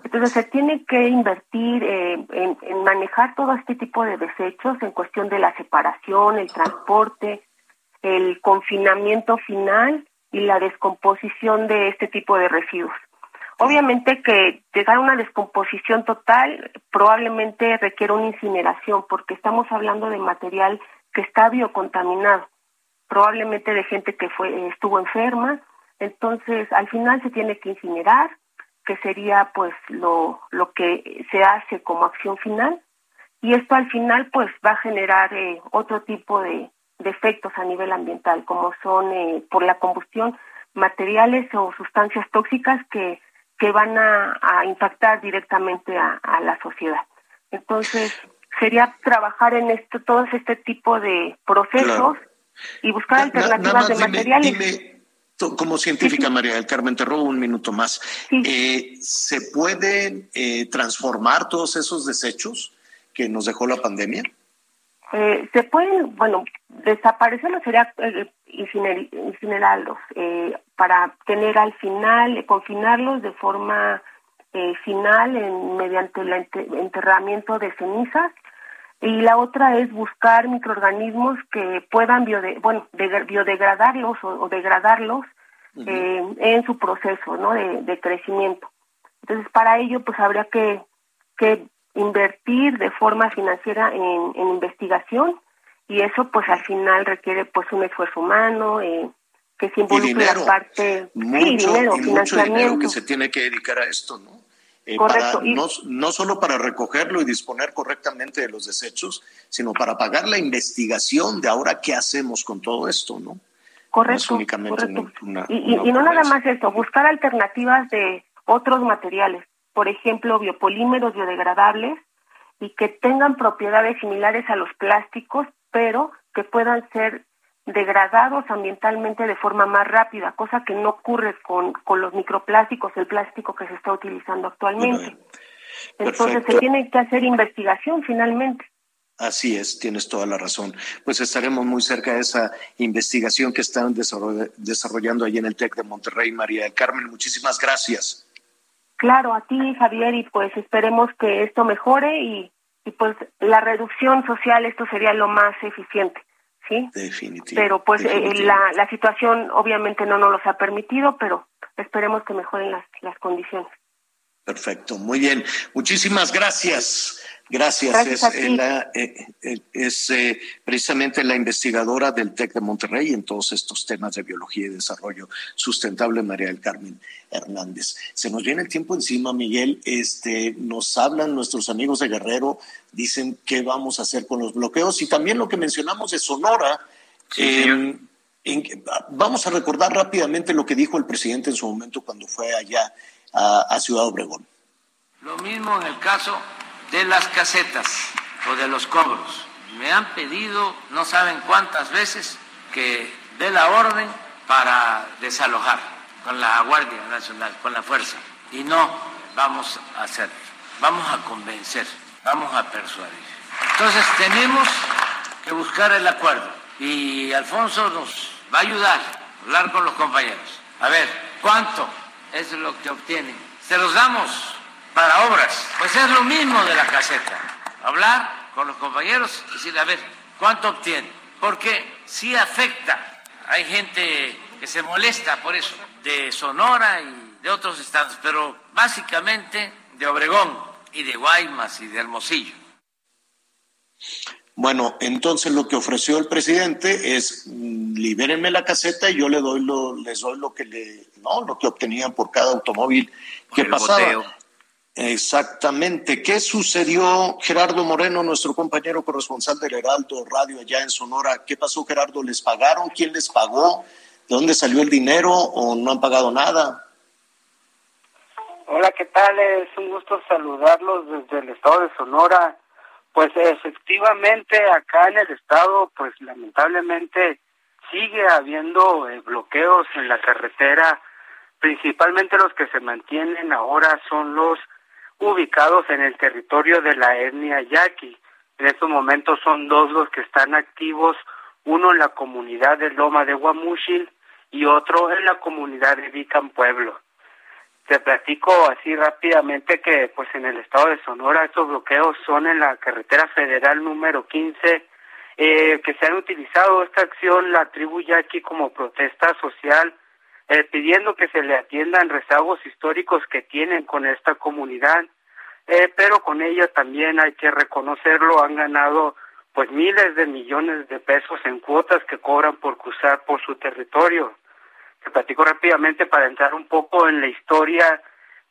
Entonces se tiene que invertir eh, en, en, manejar todo este tipo de desechos en cuestión de la separación, el transporte, el confinamiento final y la descomposición de este tipo de residuos. Obviamente que llegar a una descomposición total probablemente requiere una incineración porque estamos hablando de material que está biocontaminado, probablemente de gente que fue estuvo enferma, entonces al final se tiene que incinerar, que sería pues lo lo que se hace como acción final. Y esto al final pues va a generar eh, otro tipo de, efectos a nivel ambiental como son eh, por la combustión materiales o sustancias tóxicas que que van a, impactar directamente a, la sociedad. Entonces, sería trabajar en esto, todos este tipo de procesos y buscar alternativas de materiales. Dime, como científica, María del Carmen, te robo un minuto más. Eh, ¿Se pueden eh, transformar todos esos desechos que nos dejó la pandemia? Eh, se pueden, bueno, desaparecerlos sería eh, incinerarlos eh, para tener al final, confinarlos de forma eh, final en, mediante el enterramiento de cenizas y la otra es buscar microorganismos que puedan biode bueno, biodegradarlos o, degradarlos eh, en su proceso ¿no? de, crecimiento. Entonces, para ello, pues habría que, que invertir de forma financiera en, investigación y eso, pues al final requiere pues un esfuerzo humano, eh, que se involucre dinero, la parte mucho, dinero, financiamiento. que se tiene que dedicar a esto, ¿no? Eh, Correcto. no, no solo para recogerlo y disponer correctamente de los desechos, sino para pagar la investigación de ahora qué hacemos con todo esto, ¿no? Correcto. únicamente y, y, no nada más esto, buscar alternativas de otros materiales, por ejemplo, biopolímeros biodegradables y que tengan propiedades similares a los plásticos, pero que puedan ser degradados ambientalmente de forma más rápida, cosa que no ocurre con, con los microplásticos, el plástico que se está utilizando actualmente. Entonces se tiene que hacer investigación finalmente. Así es, tienes toda la razón. Pues estaremos muy cerca de esa investigación que están desarrollando allí en el TEC de Monterrey, María del Carmen. Muchísimas gracias. Claro, a ti, Javier, y pues esperemos que esto mejore y, y pues la reducción social, esto sería lo más eficiente. ¿sí? Definitivamente. Pero pues eh, la, la situación obviamente no nos los ha permitido, pero esperemos que mejoren las, las condiciones. Perfecto, muy bien. Muchísimas gracias. Gracias. es, la, eh, es eh, precisamente la investigadora del TEC de Monterrey en todos estos temas de biología y desarrollo sustentable, María del Carmen Hernández. Se nos viene el tiempo encima, Miguel. Este, nos hablan nuestros amigos de Guerrero, dicen qué vamos a hacer con los bloqueos y también lo que mencionamos de Sonora. vamos a recordar rápidamente lo que dijo el presidente en su momento cuando fue allá a Ciudad Obregón. Lo mismo en el caso de las casetas o de los cobros. Me han pedido, no saben cuántas veces, que dé la orden para desalojar con la Guardia Nacional, con la fuerza. Y no vamos a hacer, vamos a convencer, vamos a persuadir. Entonces tenemos que buscar el acuerdo y Alfonso nos va a ayudar a hablar con los compañeros. A ver, ¿cuánto es lo que obtienen? Se los damos para obras. Pues es lo mismo de la caseta. Hablar con los compañeros y decirle, a ver, ¿cuánto obtiene? Porque sí afecta. Hay gente que se molesta por eso, de Sonora y de otros estados, pero básicamente de Obregón y de Guaymas y de Hermosillo. Bueno, entonces lo que ofreció el presidente es mm, libérenme la caseta y yo le doy lo, les doy lo que le, no, lo que obtenían por cada automóvil que pasaba. Exactamente. ¿Qué sucedió, Gerardo Moreno, nuestro compañero corresponsal del Heraldo Radio allá en Sonora? ¿Qué pasó, Gerardo? ¿Les pagaron? ¿Quién les pagó? ¿De dónde salió el dinero o no han pagado nada? Hola, ¿qué tal? Es un gusto saludarlos desde el estado de Sonora. Pues efectivamente acá en el estado, pues lamentablemente sigue habiendo eh, bloqueos en la carretera. Principalmente los que se mantienen ahora son los ubicados en el territorio de la etnia yaqui. En estos momentos son dos los que están activos, uno en la comunidad de Loma de Guamuchil y otro en la comunidad de Vican Pueblo. Te platico así rápidamente que pues en el estado de Sonora estos bloqueos son en la carretera federal número 15 eh, que se han utilizado esta acción la tribu yaqui como protesta social eh, pidiendo que se le atiendan rezagos históricos que tienen con esta comunidad, eh, pero con ella también hay que reconocerlo, han ganado pues miles de millones de pesos en cuotas que cobran por cruzar por su territorio. Te platico rápidamente para entrar un poco en la historia.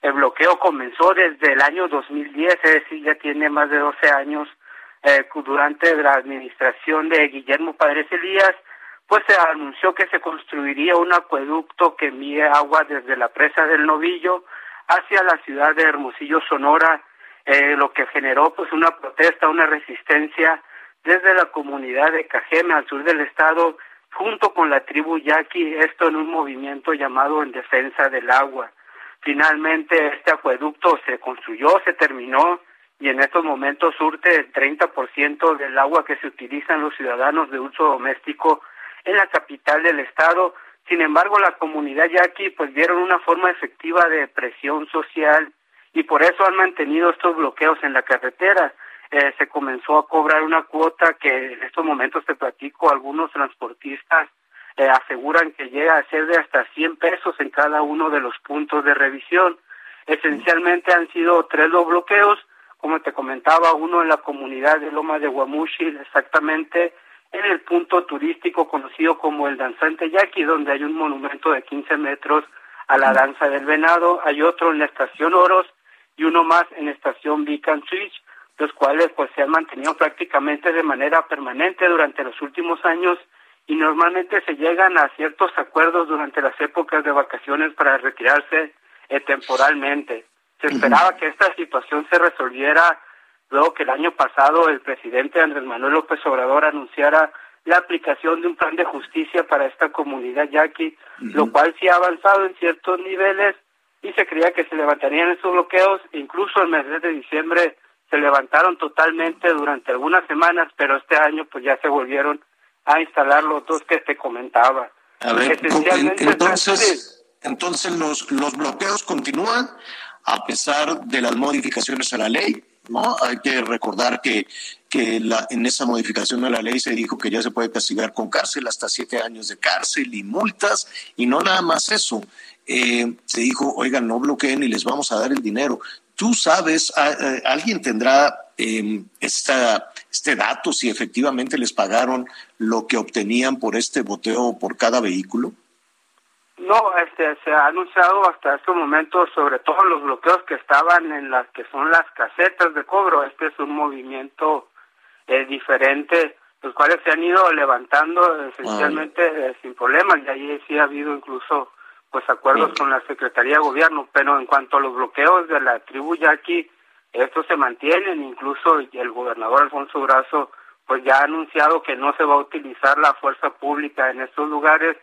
El bloqueo comenzó desde el año 2010, es decir, ya tiene más de 12 años, eh, durante la administración de Guillermo Padres Elías, pues se anunció que se construiría un acueducto que envíe agua desde la presa del Novillo hacia la ciudad de Hermosillo, Sonora, eh, lo que generó pues una protesta, una resistencia desde la comunidad de Cajeme al sur del estado, junto con la tribu yaqui, esto en un movimiento llamado en defensa del agua. Finalmente este acueducto se construyó, se terminó y en estos momentos surte el 30% del agua que se utilizan los ciudadanos de uso doméstico en la capital del estado. Sin embargo, la comunidad yaqui pues vieron una forma efectiva de presión social y por eso han mantenido estos bloqueos en la carretera. Eh, se comenzó a cobrar una cuota que en estos momentos te platico, algunos transportistas eh, aseguran que llega a ser de hasta 100 pesos en cada uno de los puntos de revisión. Esencialmente han sido tres los bloqueos, como te comentaba, uno en la comunidad de Loma de Guamuchil, exactamente en el punto turístico conocido como el Danzante Yaqui, donde hay un monumento de 15 metros a la danza del venado, hay otro en la estación Oros y uno más en la estación Beacon Switch, los cuales pues se han mantenido prácticamente de manera permanente durante los últimos años y normalmente se llegan a ciertos acuerdos durante las épocas de vacaciones para retirarse eh, temporalmente. Se esperaba que esta situación se resolviera luego que el año pasado el presidente Andrés Manuel López Obrador anunciara la aplicación de un plan de justicia para esta comunidad yaqui, lo cual sí ha avanzado en ciertos niveles y se creía que se levantarían esos bloqueos, incluso el mes de diciembre se levantaron totalmente durante algunas semanas, pero este año pues ya se volvieron a instalar los dos que te comentaba. A ver, entonces, entonces los, los bloqueos continúan a pesar de las modificaciones a la ley. ¿No? Hay que recordar que, que la, en esa modificación de la ley se dijo que ya se puede castigar con cárcel hasta siete años de cárcel y multas, y no nada más eso. Eh, se dijo, oigan, no bloqueen y les vamos a dar el dinero. Tú sabes, alguien tendrá eh, esta, este dato si efectivamente les pagaron lo que obtenían por este boteo por cada vehículo. No, este, se ha anunciado hasta este momento sobre todo los bloqueos que estaban en las que son las casetas de cobro. Este es un movimiento eh, diferente, los cuales se han ido levantando esencialmente eh, sin problemas. Y ahí sí ha habido incluso pues acuerdos con la Secretaría de Gobierno, pero en cuanto a los bloqueos de la tribu yaqui, estos se mantienen, incluso el gobernador Alfonso Brazo pues ya ha anunciado que no se va a utilizar la fuerza pública en estos lugares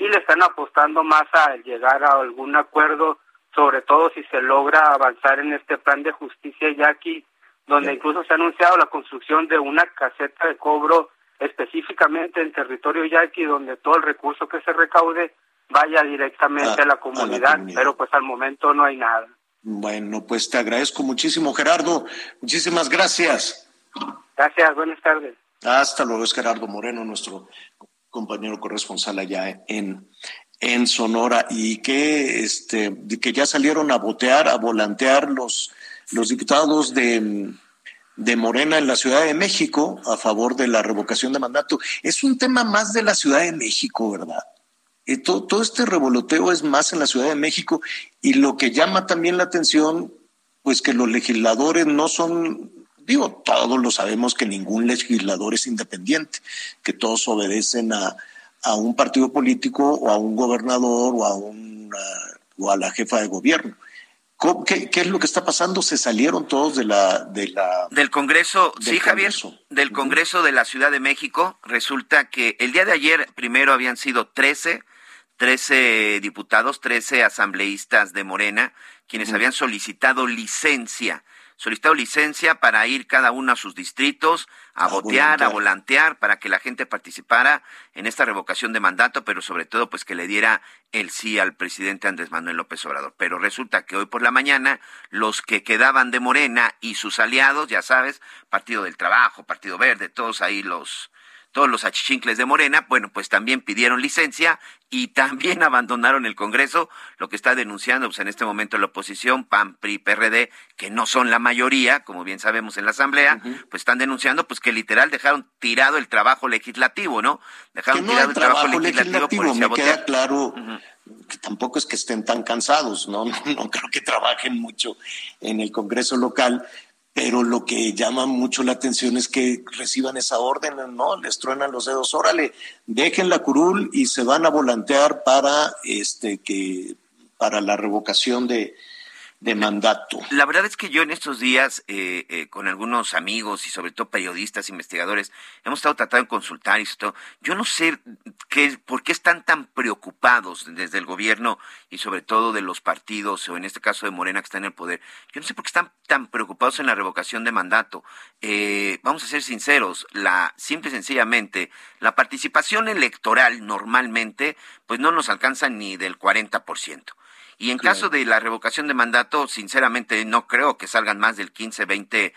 y le están apostando más a llegar a algún acuerdo, sobre todo si se logra avanzar en este plan de justicia yaqui, donde incluso se ha anunciado la construcción de una caseta de cobro específicamente en territorio yaqui, donde todo el recurso que se recaude vaya directamente a, la comunidad, pero pues al momento no hay nada. Bueno, pues te agradezco muchísimo, Gerardo. Muchísimas gracias. Gracias, buenas tardes. Hasta luego, es Gerardo Moreno, nuestro compañero corresponsal allá en, en Sonora, y que, este, que ya salieron a botear, a volantear los, los diputados de, de Morena en la Ciudad de México a favor de la revocación de mandato. Es un tema más de la Ciudad de México, ¿verdad? Eh, todo, todo, este revoloteo es más en la Ciudad de México y lo que llama también la atención, pues que los legisladores no son Digo, todos lo sabemos que ningún legislador es independiente, que todos obedecen a, a un partido político o a un gobernador o a, una, o a la jefa de gobierno. ¿Qué, ¿Qué, es lo que está pasando? Se salieron todos de la... De la del Congreso, sí, Javier, del Congreso de la Ciudad de México. Resulta que el día de ayer primero habían sido 13, 13 diputados, 13 asambleístas de Morena, quienes habían solicitado licencia solicitado licencia para ir cada uno a sus distritos, a, botear, a volantear, para que la gente participara en esta revocación de mandato, pero sobre todo pues que le diera el sí al presidente Andrés Manuel López Obrador. Pero resulta que hoy por la mañana los que quedaban de Morena y sus aliados, ya sabes, Partido del Trabajo, Partido Verde, todos ahí los todos los achichincles de Morena, bueno, pues también pidieron licencia y también abandonaron el Congreso, lo que está denunciando pues, en este momento la oposición, PAN, PRI, PRD, que no son la mayoría, como bien sabemos en la Asamblea, pues están denunciando pues que literal dejaron tirado el trabajo legislativo, ¿no? Dejaron tirado el trabajo, legislativo, por me queda claro que tampoco es que estén tan cansados, ¿no? No creo que trabajen mucho en el Congreso local, pero lo que llama mucho la atención es que reciban esa orden, ¿no? Les truenan los dedos, órale, dejen la curul y se van a volantear para este que para la revocación de, de mandato. La verdad es que yo en estos días, eh, eh, con algunos amigos y sobre todo periodistas, investigadores, hemos estado tratando de consultar y esto. Yo no sé qué, por qué están tan preocupados desde el gobierno y sobre todo de los partidos, o en este caso de Morena que está en el poder. Yo no sé por qué están tan preocupados en la revocación de mandato. Eh, vamos a ser sinceros, la simple y sencillamente, la participación electoral normalmente, pues no nos alcanza ni del 40% Y en caso de la revocación de mandato, sinceramente no creo que salgan más del 15, 20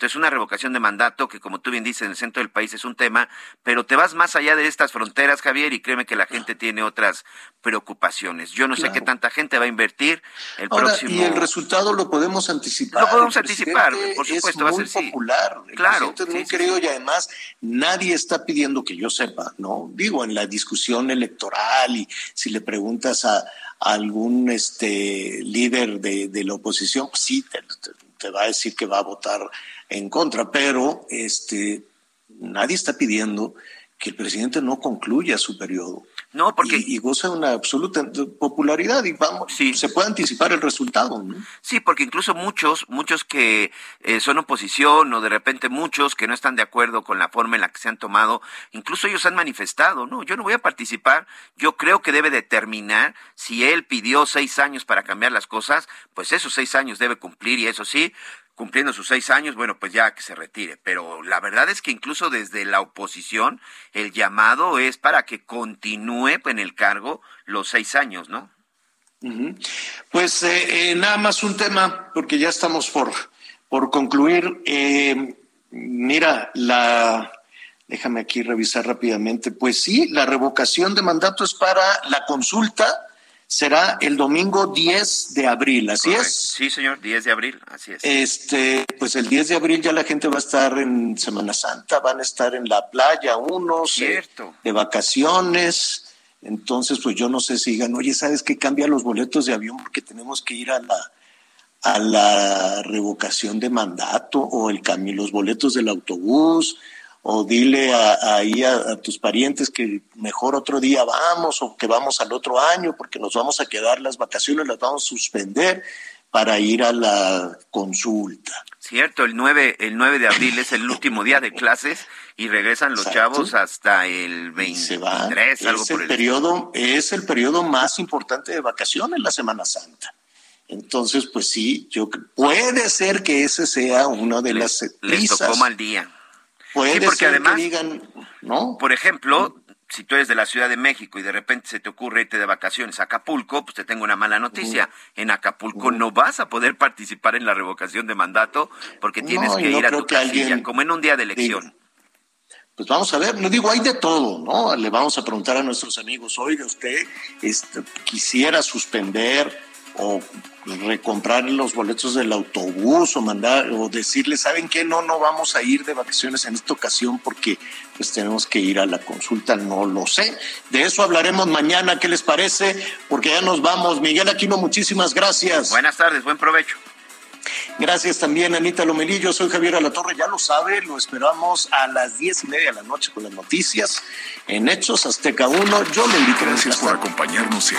es una revocación de mandato que, como tú bien dices, en el centro del país es un tema, pero te vas más allá de estas fronteras, Javier, y créeme que la gente tiene otras preocupaciones. Yo no sé qué tanta gente va a invertir el próximo. Y el resultado lo podemos anticipar. Lo podemos anticipar, por supuesto, va a ser popular. claro. no creo y además nadie está pidiendo que yo sepa, ¿no? Digo, en la discusión electoral y si le preguntas a, algún este líder de, de la oposición, sí, te, te va a decir que va a votar en contra, pero este, nadie está pidiendo que el presidente no concluya su periodo. No, porque... Y, goza de una absoluta popularidad y vamos, se puede anticipar el resultado. ¿no? Sí, porque incluso muchos, muchos que eh, son oposición o de repente muchos que no están de acuerdo con la forma en la que se han tomado, incluso ellos han manifestado, no, yo no voy a participar, yo creo que debe determinar si él pidió seis años para cambiar las cosas, pues esos seis años debe cumplir y eso sí, cumpliendo sus seis años, bueno, pues ya que se retire. Pero la verdad es que incluso desde la oposición, el llamado es para que continúe en el cargo los seis años, ¿no? Pues eh, eh, nada más un tema, porque ya estamos por, por concluir. Eh, mira, la, déjame aquí revisar rápidamente. Pues sí, la revocación de mandato es para la consulta será el domingo 10 de abril, ¿así es? Sí, señor, 10 de abril, así es. Este, pues el 10 de abril ya la gente va a estar en Semana Santa, van a estar en la playa unos Cierto. de vacaciones. Entonces, pues yo no sé si digan, oye, ¿sabes qué cambia los boletos de avión porque tenemos que ir a la a la revocación de mandato o el los boletos del autobús o dile ahí a, tus parientes que mejor otro día vamos o que vamos al otro año porque nos vamos a quedar las vacaciones, las vamos a suspender para ir a la consulta. Cierto, el 9, el 9 de abril es el último día de clases y regresan los chavos hasta el 23, algo por el periodo Es el periodo más importante de vacaciones, la Semana Santa. Entonces, pues sí, yo puede ser que ese sea uno de las les tocó mal día sí, porque además, ¿no? Por ejemplo, si tú eres de la Ciudad de México y de repente se te ocurre irte de vacaciones a Acapulco, pues te tengo una mala noticia. En Acapulco no vas a poder participar en la revocación de mandato porque tienes que ir a tu casilla, como en un día de elección. Pues vamos a ver, no digo, hay de todo, ¿no? Le vamos a preguntar a nuestros amigos, oiga, usted este, quisiera suspender o recomprar los boletos del autobús o mandar o decirle, ¿saben qué? No, no vamos a ir de vacaciones en esta ocasión porque pues tenemos que ir a la consulta, no lo sé. De eso hablaremos mañana, ¿qué les parece? Porque ya nos vamos. Miguel Aquino, muchísimas gracias. Buenas tardes, buen provecho. Gracias también, Anita Lomelillo. Soy Javier Alatorre, ya lo sabe, lo esperamos a las diez y media de la noche con las noticias en Hechos Azteca 1. Yo le invito Gracias por acompañarnos en